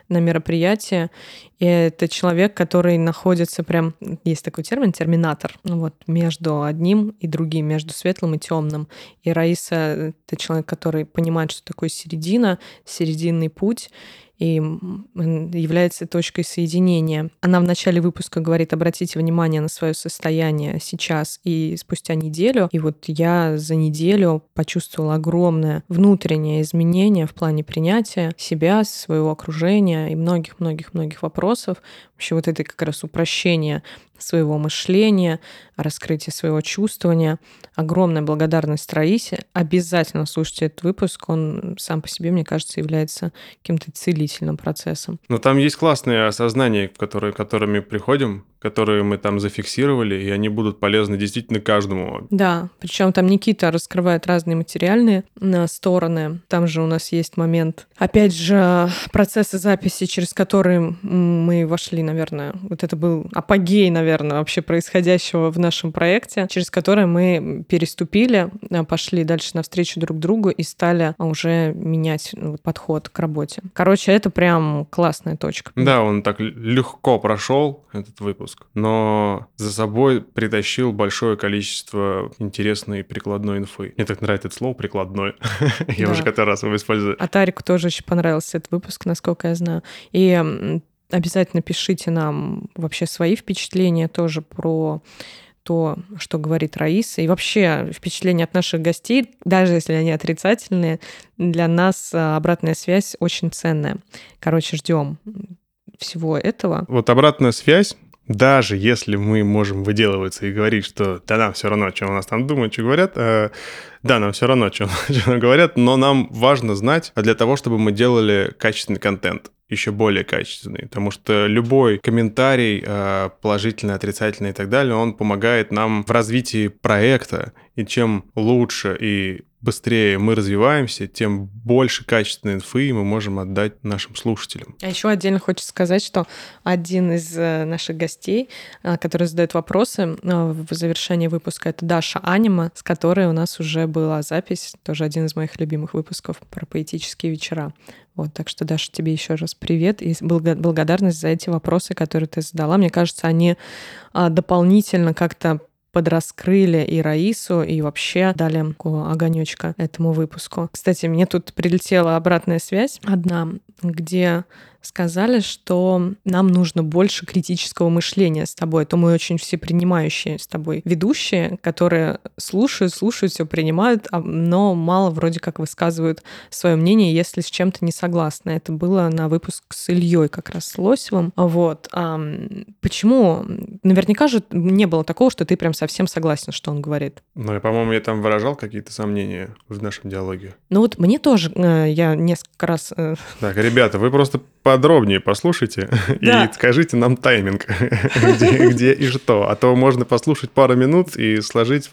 на мероприятие. И это человек, который находится прям, есть такой термин, терминатор, ну вот, между одним и другим, между светлым и темным. И Раиса — это человек, который понимает, что такое середина, серединный путь, и является точкой соединения. Она в начале выпуска говорит, обратите внимание на свое состояние сейчас и спустя неделю. И вот я за неделю почувствовала огромное внутреннее изменение в плане принятия себя, своего окружения и многих-многих-многих вопросов. Вообще вот это как раз упрощение своего мышления, раскрытие своего чувствования. Огромная благодарность Раисе. Обязательно слушайте этот выпуск. Он сам по себе, мне кажется, является каким-то целительным процессом. Но там есть классные осознания, которые, которыми приходим которые мы там зафиксировали, и они будут полезны действительно каждому. Да, причем там Никита раскрывает разные материальные э, стороны. Там же у нас есть момент, опять же, процессы записи, через которые мы вошли, наверное, вот это был апогей, наверное, вообще происходящего в нашем проекте, через который мы переступили, э, пошли дальше навстречу друг другу и стали уже менять ну, подход к работе. Короче, это прям классная точка. Да, он так легко прошел этот выпуск выпуск, но за собой притащил большое количество интересной прикладной инфы. Мне так нравится это слово «прикладной». [laughs] Я уже который раз его использую. А Тарику тоже очень понравился этот выпуск, насколько я знаю. И обязательно пишите нам вообще свои впечатления тоже про то, что говорит Раиса, и вообще впечатления от наших гостей, даже если они отрицательные, для нас а, обратная связь очень ценная. Короче, ждем всего этого. Вот обратная связь даже если мы можем выделываться и говорить, что да нам все равно, что у нас там думают, что говорят, э, да, нам все равно, что, что [laughs] говорят, но нам важно знать для того, чтобы мы делали качественный контент еще более качественный, потому что любой комментарий, э, положительный, отрицательный и так далее, он помогает нам в развитии проекта, и чем лучше и быстрее мы развиваемся, тем больше качественной инфы мы можем отдать нашим слушателям. А еще отдельно хочется сказать, что один из э, наших гостей, э, который задает вопросы э, в завершении выпуска, это Даша Анима, с которой у нас уже была запись, тоже один из моих любимых выпусков про поэтические вечера. Вот, так что, Даша, тебе еще раз привет и благодарность за эти вопросы, которые ты задала. Мне кажется, они дополнительно как-то подраскрыли и Раису, и вообще дали огонечка этому выпуску. Кстати, мне тут прилетела обратная связь одна, где сказали, что нам нужно больше критического мышления с тобой. То мы очень все принимающие с тобой ведущие, которые слушают, слушают, все принимают, а, но мало вроде как высказывают свое мнение, если с чем-то не согласны. Это было на выпуск с Ильей как раз с Лосевым. Вот. Почему? Наверняка же не было такого, что ты прям совсем согласен, что он говорит. Ну, и, по-моему, я там выражал какие-то сомнения в нашем диалоге. Ну вот мне тоже, э, я несколько раз... Э, так, ребята, вы просто подробнее послушайте [laughs] да. и скажите нам тайминг, [laughs] где, где и что. А то можно послушать пару минут и сложить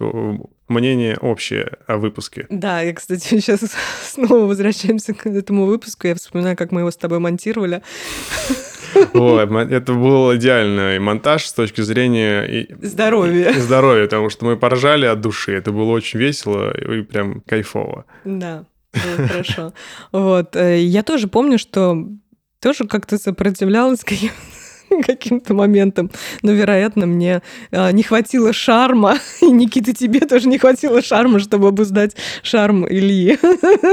мнение общее о выпуске. Да, я, кстати, [laughs] сейчас снова возвращаемся к этому выпуску. Я вспоминаю, как мы его с тобой монтировали. Ой, это был идеальный монтаж с точки зрения... Здоровья. Здоровья, потому что мы поржали от души. Это было очень весело и прям кайфово. Да, было хорошо. Вот. Э, я тоже помню, что тоже как-то сопротивлялась каким [laughs] каким-то моментом. Но, вероятно, мне э, не хватило шарма. [laughs] И, Никита, тебе тоже не хватило шарма, чтобы обуздать шарм Ильи.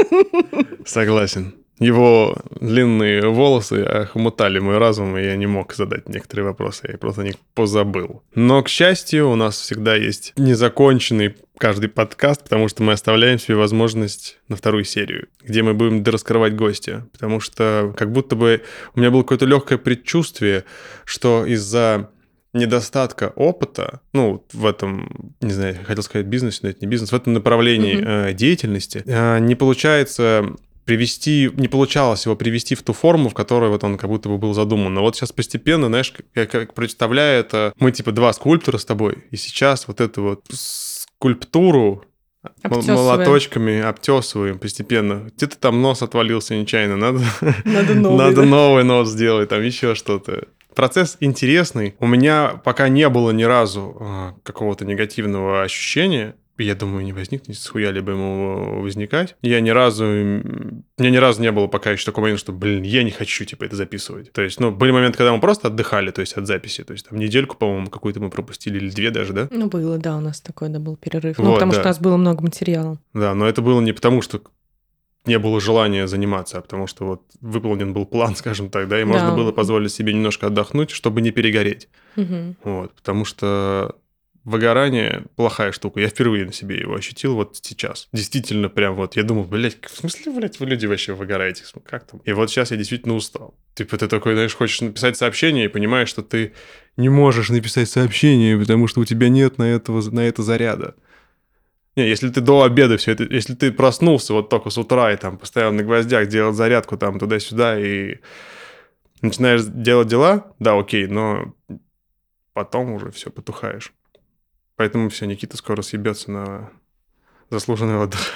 [laughs] Согласен. Его длинные волосы охмутали мой разум, и я не мог задать некоторые вопросы, я просто о них позабыл. Но, к счастью, у нас всегда есть незаконченный каждый подкаст, потому что мы оставляем себе возможность на вторую серию, где мы будем раскрывать гостя. Потому что как будто бы у меня было какое-то легкое предчувствие, что из-за недостатка опыта, ну, в этом, не знаю, хотел сказать бизнес, но это не бизнес, в этом направлении mm-hmm. э, деятельности, э, не получается привести, не получалось его привести в ту форму, в которой вот он как будто бы был задуман. Но вот сейчас постепенно, знаешь, я как представляю это, мы типа два скульптора с тобой, и сейчас вот эту вот скульптуру Обтесываем. молоточками обтесываем постепенно. Где-то там нос отвалился нечаянно, надо, надо, новый, надо да? новый нос сделать, там еще что-то. Процесс интересный. У меня пока не было ни разу а, какого-то негативного ощущения я думаю, не возникнет, с хуя либо ему возникать. Я ни разу... У меня ни разу не было пока еще такого момента, что, блин, я не хочу, типа, это записывать. То есть, ну, были моменты, когда мы просто отдыхали, то есть, от записи. То есть, там, недельку, по-моему, какую-то мы пропустили, или две даже, да? Ну, было, да, у нас такой, да, был перерыв. Ну, вот, ну, потому да. что у нас было много материала. Да, но это было не потому, что не было желания заниматься, а потому что вот выполнен был план, [laughs] скажем так, да, и можно да. было позволить себе немножко отдохнуть, чтобы не перегореть. Угу. Вот, потому что выгорание плохая штука. Я впервые на себе его ощутил вот сейчас. Действительно, прям вот, я думал, блядь, в смысле, блядь, вы люди вообще выгораете? Как там? И вот сейчас я действительно устал. Типа ты такой, знаешь, хочешь написать сообщение и понимаешь, что ты не можешь написать сообщение, потому что у тебя нет на, этого, на это заряда. Не, если ты до обеда все это, если ты проснулся вот только с утра и там постоянно на гвоздях делать зарядку там туда-сюда и начинаешь делать дела, да, окей, но потом уже все потухаешь. Поэтому все, Никита скоро съебется на заслуженный отдых.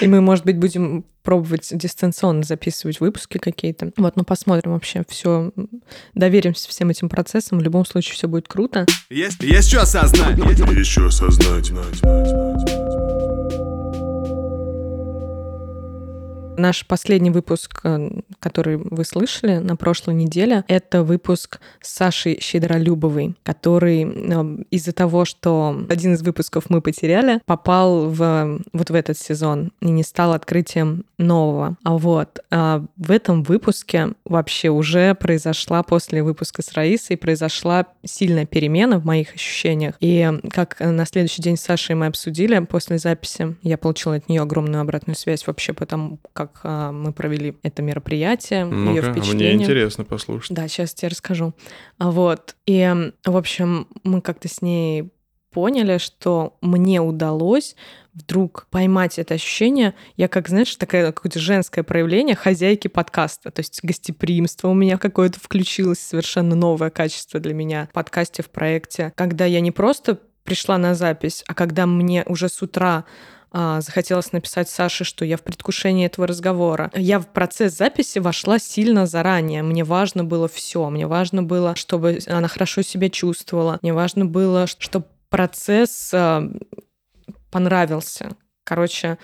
И мы, может быть, будем пробовать дистанционно записывать выпуски какие-то. Вот, ну посмотрим вообще. Все, доверимся всем этим процессам. В любом случае все будет круто. Есть, есть что осознать. Есть что осознать. Наш последний выпуск, э, который вы слышали на прошлой неделе, это выпуск с Сашей Щедролюбовой, который э, из-за того, что один из выпусков мы потеряли, попал в, вот в этот сезон и не стал открытием нового. А вот а в этом выпуске вообще уже произошла после выпуска с Раисой произошла сильная перемена в моих ощущениях. И как на следующий день с Сашей мы обсудили после записи, я получила от нее огромную обратную связь вообще потому, как как а, мы провели это мероприятие, ну ее впечатление. Мне интересно послушать. Да, сейчас тебе расскажу. А вот. И, в общем, мы как-то с ней поняли, что мне удалось вдруг поймать это ощущение. Я, как, знаешь, такое какое-то женское проявление хозяйки подкаста. То есть гостеприимство у меня какое-то включилось, совершенно новое качество для меня в подкасте, в проекте. Когда я не просто пришла на запись, а когда мне уже с утра захотелось написать Саше, что я в предвкушении этого разговора. Я в процесс записи вошла сильно заранее. Мне важно было все. Мне важно было, чтобы она хорошо себя чувствовала. Мне важно было, чтобы процесс а, понравился. Короче,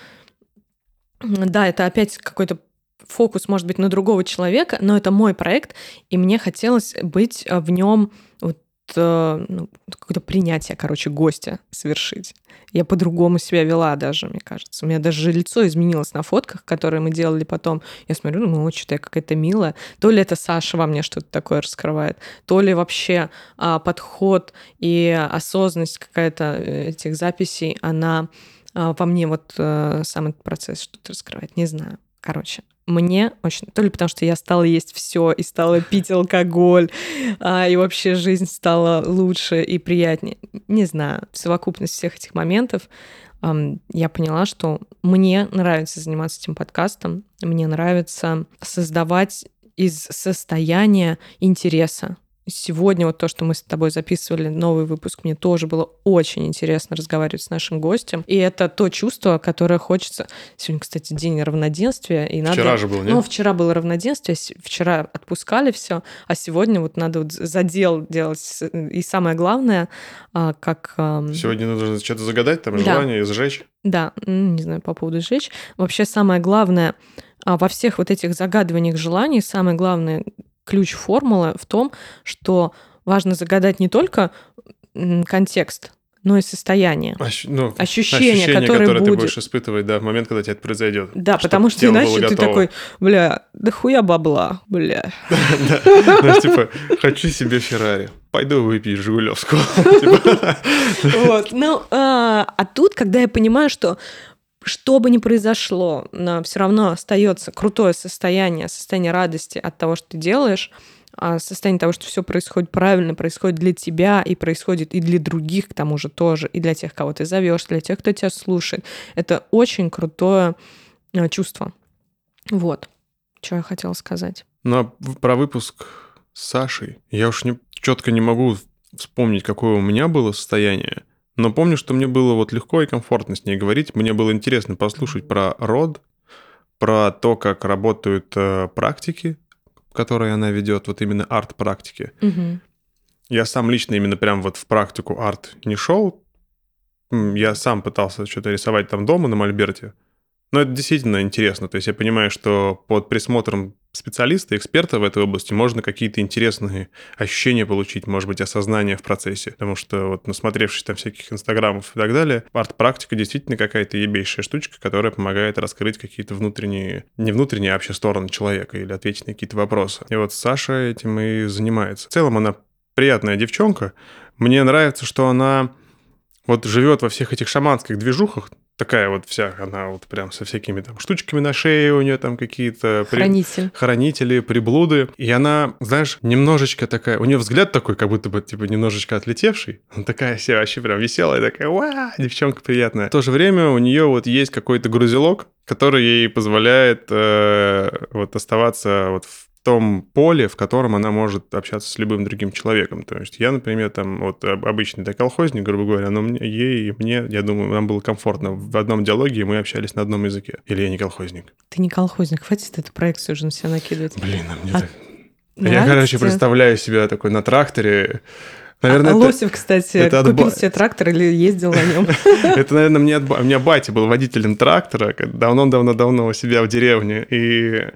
да, это опять какой-то фокус, может быть, на другого человека, но это мой проект, и мне хотелось быть в нем вот ну, какое-то принятие, короче, гостя совершить. Я по-другому себя вела даже, мне кажется. У меня даже лицо изменилось на фотках, которые мы делали потом. Я смотрю, ну, что-то я какая-то милая. То ли это Саша во мне что-то такое раскрывает, то ли вообще а, подход и осознанность какая-то э, этих записей, она а, во мне вот а, сам этот процесс что-то раскрывает. Не знаю. Короче, мне очень... То ли потому, что я стала есть все и стала [laughs] пить алкоголь, а, и вообще жизнь стала лучше и приятнее. Не знаю, совокупность всех этих моментов эм, я поняла, что мне нравится заниматься этим подкастом, мне нравится создавать из состояния интереса Сегодня вот то, что мы с тобой записывали новый выпуск, мне тоже было очень интересно разговаривать с нашим гостем. И это то чувство, которое хочется... Сегодня, кстати, день равноденствия. И надо... Вчера же был, нет? Ну, вчера было равноденствие, вчера отпускали все, а сегодня вот надо вот задел делать. И самое главное, а, как... Сегодня нужно что-то загадать, там, да. желание сжечь. Да, не знаю, по поводу сжечь. Вообще самое главное а, во всех вот этих загадываниях желаний, самое главное, ключ формулы в том, что важно загадать не только контекст, но и состояние. Ощ- ну, Ощущение, которое ты будет. будешь испытывать, да, в момент, когда тебе это произойдет. Да, потому что иначе ты такой, бля, да хуя бабла, бля. [laughs] Знаешь, типа, хочу себе Феррари. Пойду выпью Жигулевского. [laughs] Типа, Вот, ну, а, а тут, когда я понимаю, что что бы ни произошло, все равно остается крутое состояние, состояние радости от того, что ты делаешь, а состояние того, что все происходит правильно, происходит для тебя и происходит и для других, к тому же тоже, и для тех, кого ты зовешь, для тех, кто тебя слушает. Это очень крутое а, чувство. Вот, что я хотела сказать. Ну, а про выпуск с Сашей я уж не, четко не могу вспомнить, какое у меня было состояние, но помню, что мне было вот легко и комфортно с ней говорить. Мне было интересно послушать про род, про то, как работают э, практики, которые она ведет, вот именно арт-практики. Мгм. Я сам лично именно прям вот в практику арт не шел. Я сам пытался что-то рисовать там дома на мольберте. Но это действительно интересно. То есть я понимаю, что под присмотром специалиста, эксперта в этой области можно какие-то интересные ощущения получить, может быть, осознание в процессе. Потому что вот насмотревшись там всяких инстаграмов и так далее, арт-практика действительно какая-то ебейшая штучка, которая помогает раскрыть какие-то внутренние, не внутренние, а вообще стороны человека или ответить на какие-то вопросы. И вот Саша этим и занимается. В целом она приятная девчонка. Мне нравится, что она вот живет во всех этих шаманских движухах, такая вот вся, она вот прям со всякими там штучками на шее у нее там какие-то... при- Хранитель. хранители, приблуды. И она, знаешь, немножечко такая... У нее взгляд такой, как будто бы, типа, немножечко отлетевший. Она такая вся вообще прям веселая, такая, ва, девчонка приятная. В то же время у нее вот есть какой-то грузилок, который ей позволяет э, вот оставаться вот в том поле, в котором она может общаться с любым другим человеком. То есть я, например, там вот об- обычный да, колхозник, грубо говоря, но мне, ей и мне, я думаю, нам было комфортно. В одном диалоге мы общались на одном языке. Или я не колхозник? Ты не колхозник, хватит эту проекцию уже на себя накидывать. Блин, а мне А так... Я, Нравится короче, тебе? представляю себя такой на тракторе. А Наверное, это, Лосев, кстати, это от купил ба- себе трактор или ездил на нем. [laughs] это, наверное, мне от у меня батя был водителем трактора давно-давно-давно у себя в деревне. И,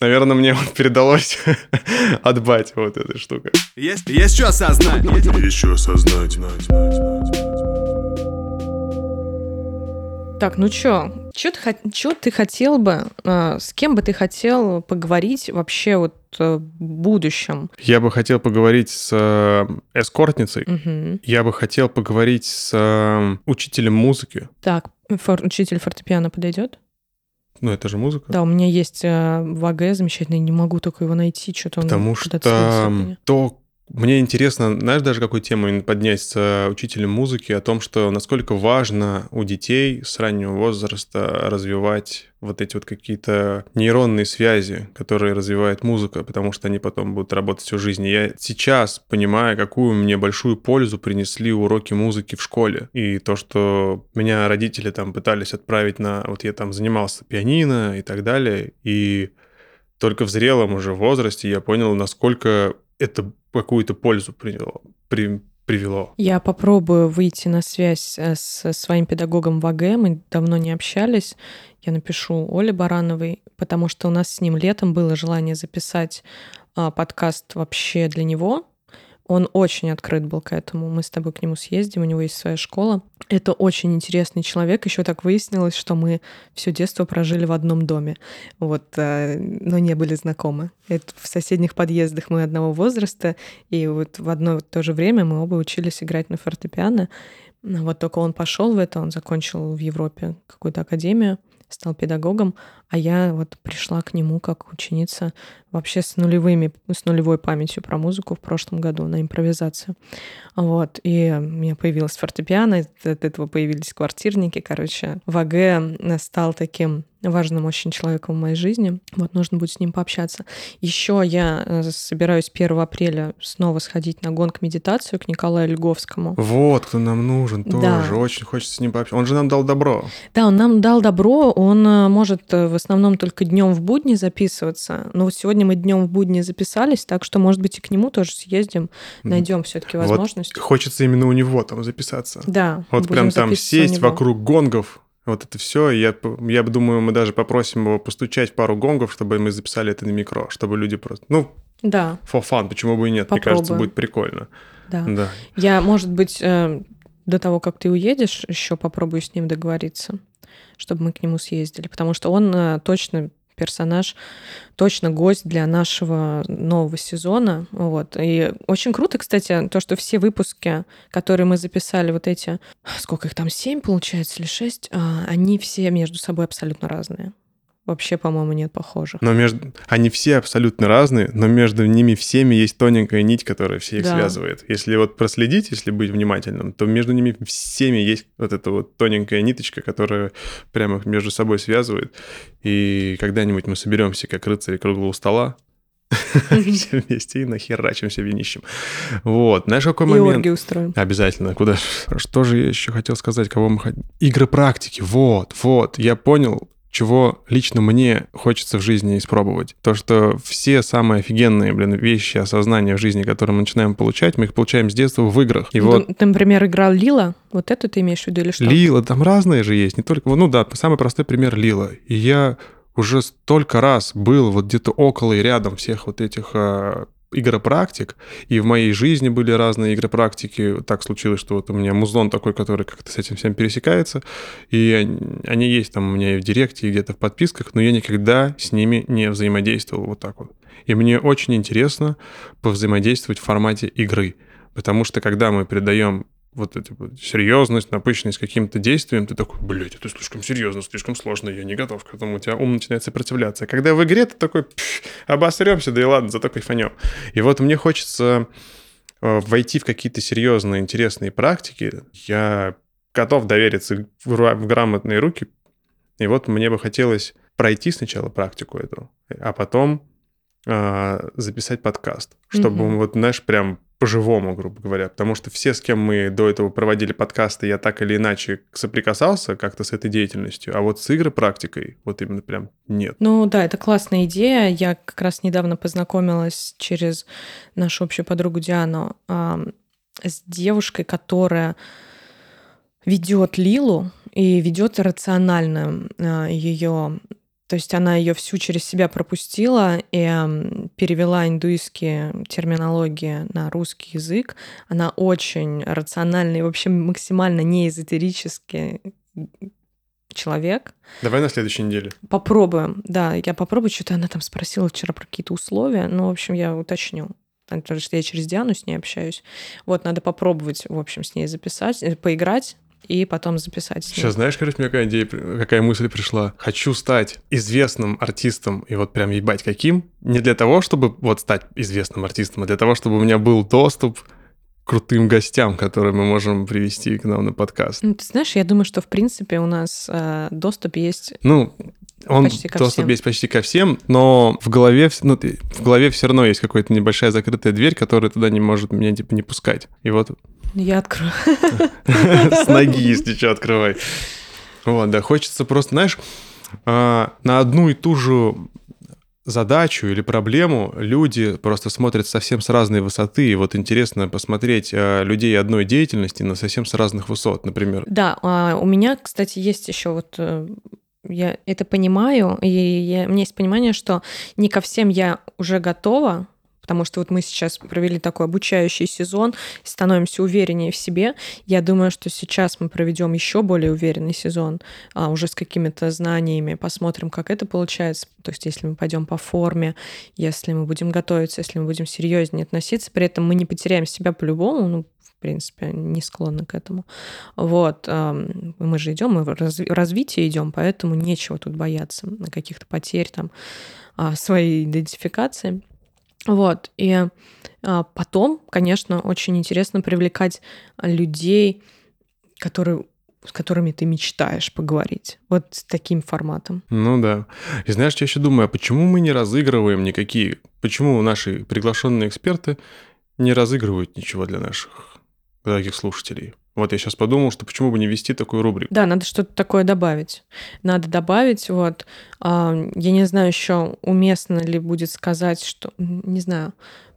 наверное, мне вот передалось [laughs] от бати вот эта штука. Есть, есть что осознать. Еще осознать. Так, ну чё? Чё ты, чё ты хотел бы, а, с кем бы ты хотел поговорить вообще вот э, в будущем? Я бы хотел поговорить с э, эскортницей. Мгм. Я бы хотел поговорить с э, учителем музыки. Так, фор- учитель фортепиано подойдет? Ну, это же музыка. Да, у меня есть э, в АГ замечательный, не могу только его найти, что-то он Потому что то, мне интересно, знаешь, даже какую тему поднять с э, учителем музыки, о том, что насколько важно у детей с раннего возраста развивать вот эти вот какие-то нейронные связи, которые развивает музыка, потому что они потом будут работать всю жизнь. Я сейчас понимаю, какую мне большую пользу принесли уроки музыки в школе. И то, что меня родители там пытались отправить на... Вот я там занимался пианино и так далее, и только в зрелом уже возрасте я понял, насколько это какую-то пользу привело. При, привело. Я попробую выйти на связь э, со своим педагогом в АГ. Мы давно не общались. Я напишу Оле Барановой, потому что у нас с ним летом было желание записать а, подкаст вообще для него. Он очень открыт был к этому. Мы с тобой к нему съездим, у него есть своя школа. Это очень интересный человек. Еще так выяснилось, что мы все детство прожили в одном доме, вот, э, но не были знакомы. Это в соседних подъездах мы одного возраста, и вот в одно и то же время мы оба учились играть на фортепиано. Вот только он пошел в это, он закончил в Европе какую-то академию, стал педагогом, а я вот пришла к нему как ученица вообще с нулевыми, с нулевой памятью про музыку в прошлом году на импровизацию. Вот, и у меня появилась фортепиано, от этого появились квартирники, короче. В АГ стал таким важным очень человеком в моей жизни. Вот нужно будет с ним пообщаться. Еще я э, собираюсь 1 апреля снова сходить на гонг-медитацию к Николаю Льговскому. Вот, кто нам нужен тоже. Да. Очень хочется с ним пообщаться. Он же нам дал добро. Да, он нам дал добро, он э, может э, основном только днем в будни записываться. Но вот сегодня мы днем в будни записались, так что, может быть, и к нему тоже съездим, найдем все-таки Вот возможность. хочется именно у него там записаться. Да, Вот прям там сесть вокруг гонгов, вот это все. Я, я думаю, мы даже попросим его постучать пару гонгов, чтобы мы записали это на микро, чтобы люди просто... Ну, Да, for fun, почему бы и нет? Мне кажется, Попробуем. будет прикольно. да. Да. Я, может быть, э, до того, как ты уедешь, еще попробую с ним договориться, чтобы мы к нему съездили, потому что он э, точно персонаж, точно гость для нашего нового сезона. Вот. И очень круто, кстати, то, что все выпуски, которые мы записали, вот эти, сколько их там, семь, получается, или шесть, а, они все между собой абсолютно разные вообще, по-моему, нет похожих. Но между... они все абсолютно разные, но между ними всеми есть тоненькая нить, которая все их да. связывает. Если вот проследить, если быть внимательным, то между ними всеми есть вот эта вот тоненькая ниточка, которая прямо между собой связывает. И когда-нибудь мы соберемся, как рыцари круглого стола, [laughs] все вместе и нахерачимся винищем. Вот. Знаешь, какой и момент? устроим. Обязательно. Куда? Что же я еще хотел сказать? Кого мы хотим? Игры практики. Вот, вот. Я понял, чего лично мне хочется в жизни испробовать. То, что все самые офигенные, блин, вещи, осознания в жизни, которые мы начинаем получать, мы их получаем с детства в играх. И ну, вот... Ты, например, играл Лила? Вот это ты имеешь в виду или что? Лила, там разные же есть, не только... Ну да, самый простой пример Лила. И я уже столько раз был вот где-то около и рядом всех вот этих а, игропрактик, и в моей жизни были разные игропрактики. Так случилось, что вот у меня музон такой, который как-то с этим всем пересекается, и они есть там у меня и в директе, и где-то в подписках, но я никогда с ними не взаимодействовал вот так вот. И мне очень интересно повзаимодействовать в формате игры, потому что когда мы передаем вот эта вот серьезность, напыщенность каким-то действием, ты такой, блядь, это слишком серьезно, слишком сложно, я не готов к этому, у тебя ум начинает сопротивляться. А когда в игре ты такой, обосремся, да и ладно, зато кайфанем. И вот мне хочется э, войти в какие-то серьезные, интересные практики. Я готов довериться в, грамотные руки. И вот мне бы хотелось пройти сначала практику эту, а потом э, записать подкаст, чтобы mm-hmm. вот, знаешь, прям по-живому, грубо говоря, потому что все, с кем мы до этого проводили подкасты, я так или иначе соприкасался как-то с этой деятельностью, а вот с практикой вот именно прям нет. Ну да, это классная идея. Я как раз недавно познакомилась через нашу общую подругу Диану с девушкой, которая ведет Лилу и ведет рационально э, ее то есть она ее всю через себя пропустила и перевела индуистские терминологии на русский язык. Она очень рациональный и вообще максимально не эзотерический человек. Давай на следующей неделе. Попробуем. Да, я попробую. Что-то она там спросила вчера про какие-то условия. Ну, в общем, я уточню. Потому что я через Диану с ней общаюсь. Вот, надо попробовать, в общем, с ней записать, э, поиграть и потом записать. Сейчас знаешь, короче, мне какая идея, какая мысль пришла? Хочу стать известным артистом, и вот прям ебать каким. Не для того, чтобы вот стать известным артистом, а для того, чтобы у меня был доступ крутым гостям, которые мы можем привести к нам на подкаст. Ну, ты знаешь, я думаю, что в принципе у нас э, доступ есть. Ну, он почти ко доступ всем. есть почти ко всем, но в голове, ну, в голове все равно есть какая-то небольшая закрытая дверь, которая туда не может меня типа не пускать. И вот я открою. С ноги, если что, открывай. Вот, да, хочется просто, знаешь, а, на одну и ту же задачу или проблему люди просто смотрят совсем с разной высоты. И вот интересно посмотреть а, людей одной деятельности на совсем с разных высот, например. Да, а, у меня, кстати, есть еще вот э, я это понимаю, и я, у меня есть понимание, что не ко всем я уже готова, потому что вот мы сейчас провели такой обучающий сезон, становимся увереннее в себе. Я думаю, что сейчас мы проведем еще более уверенный сезон, а, уже с какими-то знаниями, посмотрим, как это получается. То есть, если мы пойдем по форме, если мы будем готовиться, если мы будем серьезнее относиться, при этом мы не потеряем себя по-любому, ну, в принципе, не склонны к этому. Вот. Мы же идем, мы в развитие идем, поэтому нечего тут бояться каких-то потерь там а, своей идентификации. Вот. И а, потом, конечно, очень интересно привлекать людей, которые с которыми ты мечтаешь поговорить. Вот с таким форматом. Ну да. И знаешь, я еще думаю, а почему мы не разыгрываем никакие... Почему наши приглашенные эксперты не разыгрывают ничего для наших дорогих слушателей? Вот я сейчас подумал, что почему бы не вести такую рубрику. Да, надо что-то такое добавить. Надо добавить, вот. А, я не знаю еще, уместно ли будет сказать, что... Не знаю,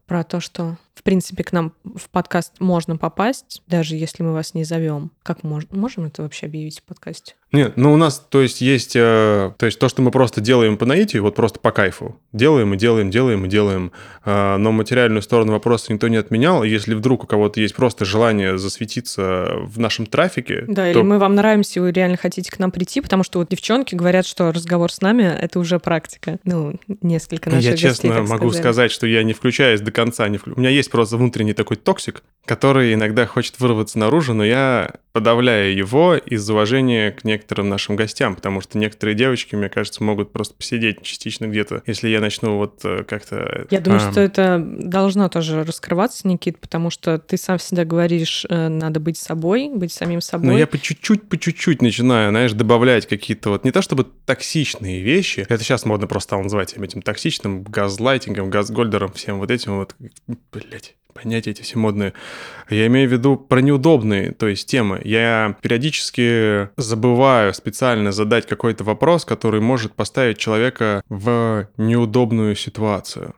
про то, что, в принципе, к нам в подкаст можно попасть, даже если мы вас не зовем. Как мож- можем это вообще объявить в подкасте? Нет, ну у нас, то есть, есть, э, то есть то, что мы просто делаем по наитию, вот просто по кайфу. Делаем и делаем, делаем и делаем. Э, но материальную сторону вопроса никто не отменял. Если вдруг у кого-то есть просто желание засветиться в нашем трафике, Да, то или мы вам нравимся, и вы реально хотите к нам прийти, потому что вот девчонки говорят, что разговор с нами — это уже практика. Ну, несколько наших я гостей честно могу сказать, что я не включаюсь до конца. Не вклю- У меня есть просто внутренний такой токсик, который иногда хочет вырваться наружу, но я подавляю его из уважения к некоторым нашим гостям, потому что некоторые девочки, мне кажется, могут просто посидеть частично где-то, если я начну вот э, как-то... Я думаю, а, что это должно тоже раскрываться, Никит, потому что ты сам всегда говоришь, э, надо быть собой, быть самим собой. Ну, я по чуть-чуть, по чуть-чуть начинаю, знаешь, добавлять какие-то вот, не то чтобы токсичные вещи, это сейчас модно просто называть этим токсичным газлайтингом, газгольдером, всем вот этим вот, блять, понятия эти все модные. Я имею в виду про неудобные, то есть темы. Я периодически забываю специально задать какой-то вопрос, который может поставить человека в неудобную ситуацию.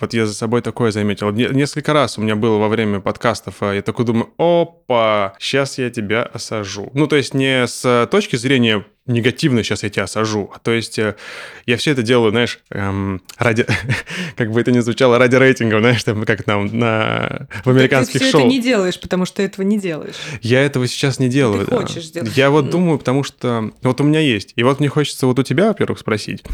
Вот я за собой такое заметил. Не- Несколько раз у меня было во время подкастов, а я такой думаю, опа, сейчас я тебя осажу. Ну, то есть не с точки зрения негативно сейчас я тебя осажу, а то есть э, я все это делаю, знаешь, эм, ради, [laughs] как бы это ни звучало, ради рейтингов, знаешь, там, как нам на, в американских ты все шоу. это не делаешь, потому что этого не делаешь. Я этого сейчас не делаю. Ты да. хочешь сделать. Я вот думаю, потому что вот у меня есть. И вот мне хочется вот у тебя, во-первых, спросить,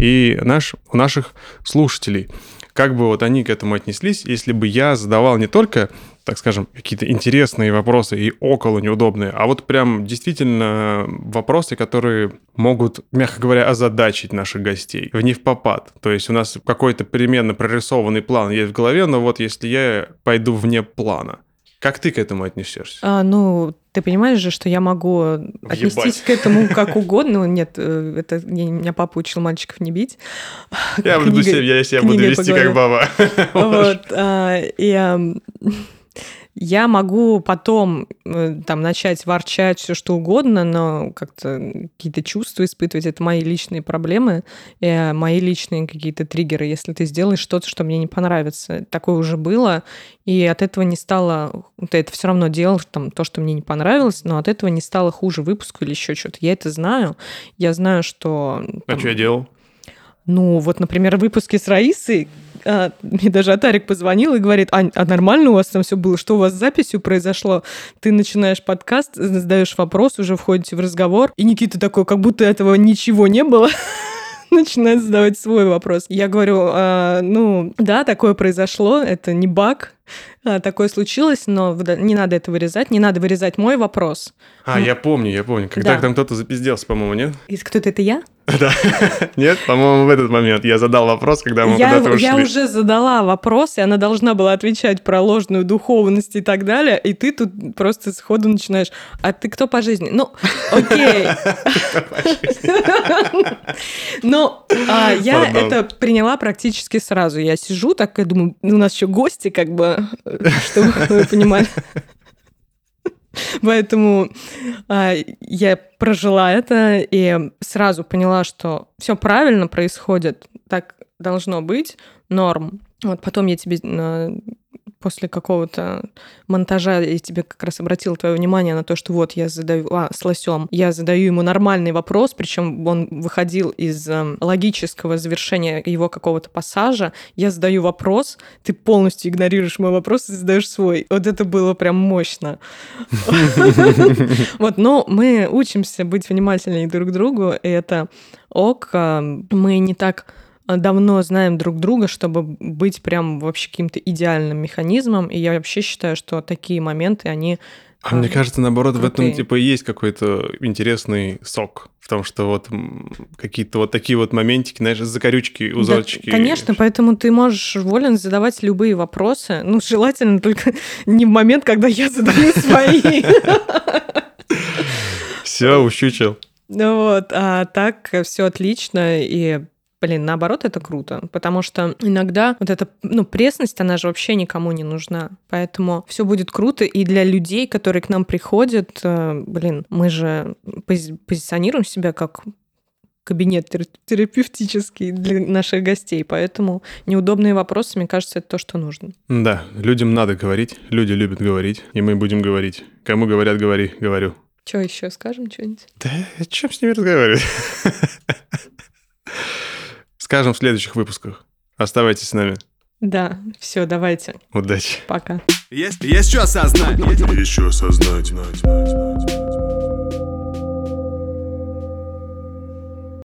и наш, у наших слушателей, как бы вот они к этому отнеслись, если бы я задавал не только, так скажем, какие-то интересные вопросы и около неудобные, а вот прям действительно вопросы, которые могут, мягко говоря, озадачить наших гостей в в попад. То есть у нас какой-то примерно прорисованный план есть в голове, но вот если я пойду вне плана, как ты к этому отнесешься? А, ну, ты понимаешь же, что я могу отнестись к этому как угодно. Ну, Нет, э, это я- меня папа учил мальчиков не бить. Я буду себя, я себя буду вести как баба. Вот, а, и я могу потом э, там начать ворчать все что угодно, но как-то какие-то чувства испытывать. Это мои личные проблемы, э, мои личные какие-то триггеры. Если ты сделаешь что-то, что мне не понравится, такое уже было, и от этого не стало... Ты это все равно делал, там, то, что мне не понравилось, но от этого не стало хуже выпуску или еще что-то. Я это знаю. Я знаю, что... А там, что я делал? Ну, вот, например, в выпуске с Раисой а, мне даже Атарик позвонил и говорит, Ань, а нормально у вас там все было? Что у вас с записью произошло? Ты начинаешь подкаст, задаешь вопрос, уже входите в разговор, и Никита такой, как будто этого ничего не было. [laughs] начинает задавать свой вопрос. Я говорю, «А, ну, да, такое произошло, это не баг, такое случилось, но не надо это вырезать, не надо вырезать мой вопрос. А, я помню, я помню. Когда Да. там кто-то запизделся, по-моему, нет? И кто-то это я? [laughs] Да. Нет, по-моему, в этот момент я задал вопрос, когда мы Я, куда-то ушли. я уже задала вопрос, и она должна была отвечать про ложную духовность и так далее, и ты тут просто сходу начинаешь, а ты кто по жизни? Ну, [laughs] окей. Но [laughs] а, я это приняла практически сразу. Я сижу так и думаю, у нас еще гости, как бы, [laughs] чтобы вы понимали. Поэтому а, я прожила это и сразу поняла, что все правильно происходит, так должно быть, норм. Вот потом я тебе а, после какого-то монтажа я тебе как раз обратила твое внимание на то, что вот я задаю, а, с лосем, я задаю ему нормальный вопрос, причем он выходил из эм, логического завершения его какого-то пассажа, я задаю вопрос, ты полностью игнорируешь мой вопрос и задаешь свой. Вот это было прям мощно. [laughs] Вот, но мы учимся быть внимательнее друг к другу, и это ок. а, Мы не так давно знаем друг друга, чтобы быть прям вообще каким-то идеальным механизмом, и я вообще считаю, что такие моменты, они А мне кажется, наоборот, в этом крутые. типа и есть какой-то интересный сок. В том, что вот какие-то вот такие вот моментики, знаешь, закорючки, Да, узорчики. конечно, поэтому ты можешь волен задавать любые вопросы. Ну, [laughs] желательно только не в момент, когда я задаю [laughs] свои. Все, ущучил. Ну вот, а так все отлично, и Блин, наоборот, это круто, потому что иногда вот эта, ну, пресность, она же вообще никому не нужна. Поэтому все будет круто, и для людей, которые к нам приходят, э, блин, мы же пози- позиционируем себя как кабинет тер- терапевтический для наших гостей, поэтому неудобные вопросы, мне кажется, это то, что нужно. Да, людям надо говорить, люди любят говорить, и мы будем говорить. Кому говорят, говори, говорю. Что еще скажем что-нибудь? Да о чем с ними разговаривать? [laughs] Скажем в следующих выпусках. Оставайтесь с нами. Да, все, давайте, Удачи. пока. Есть, есть что осознать. Еще осознать.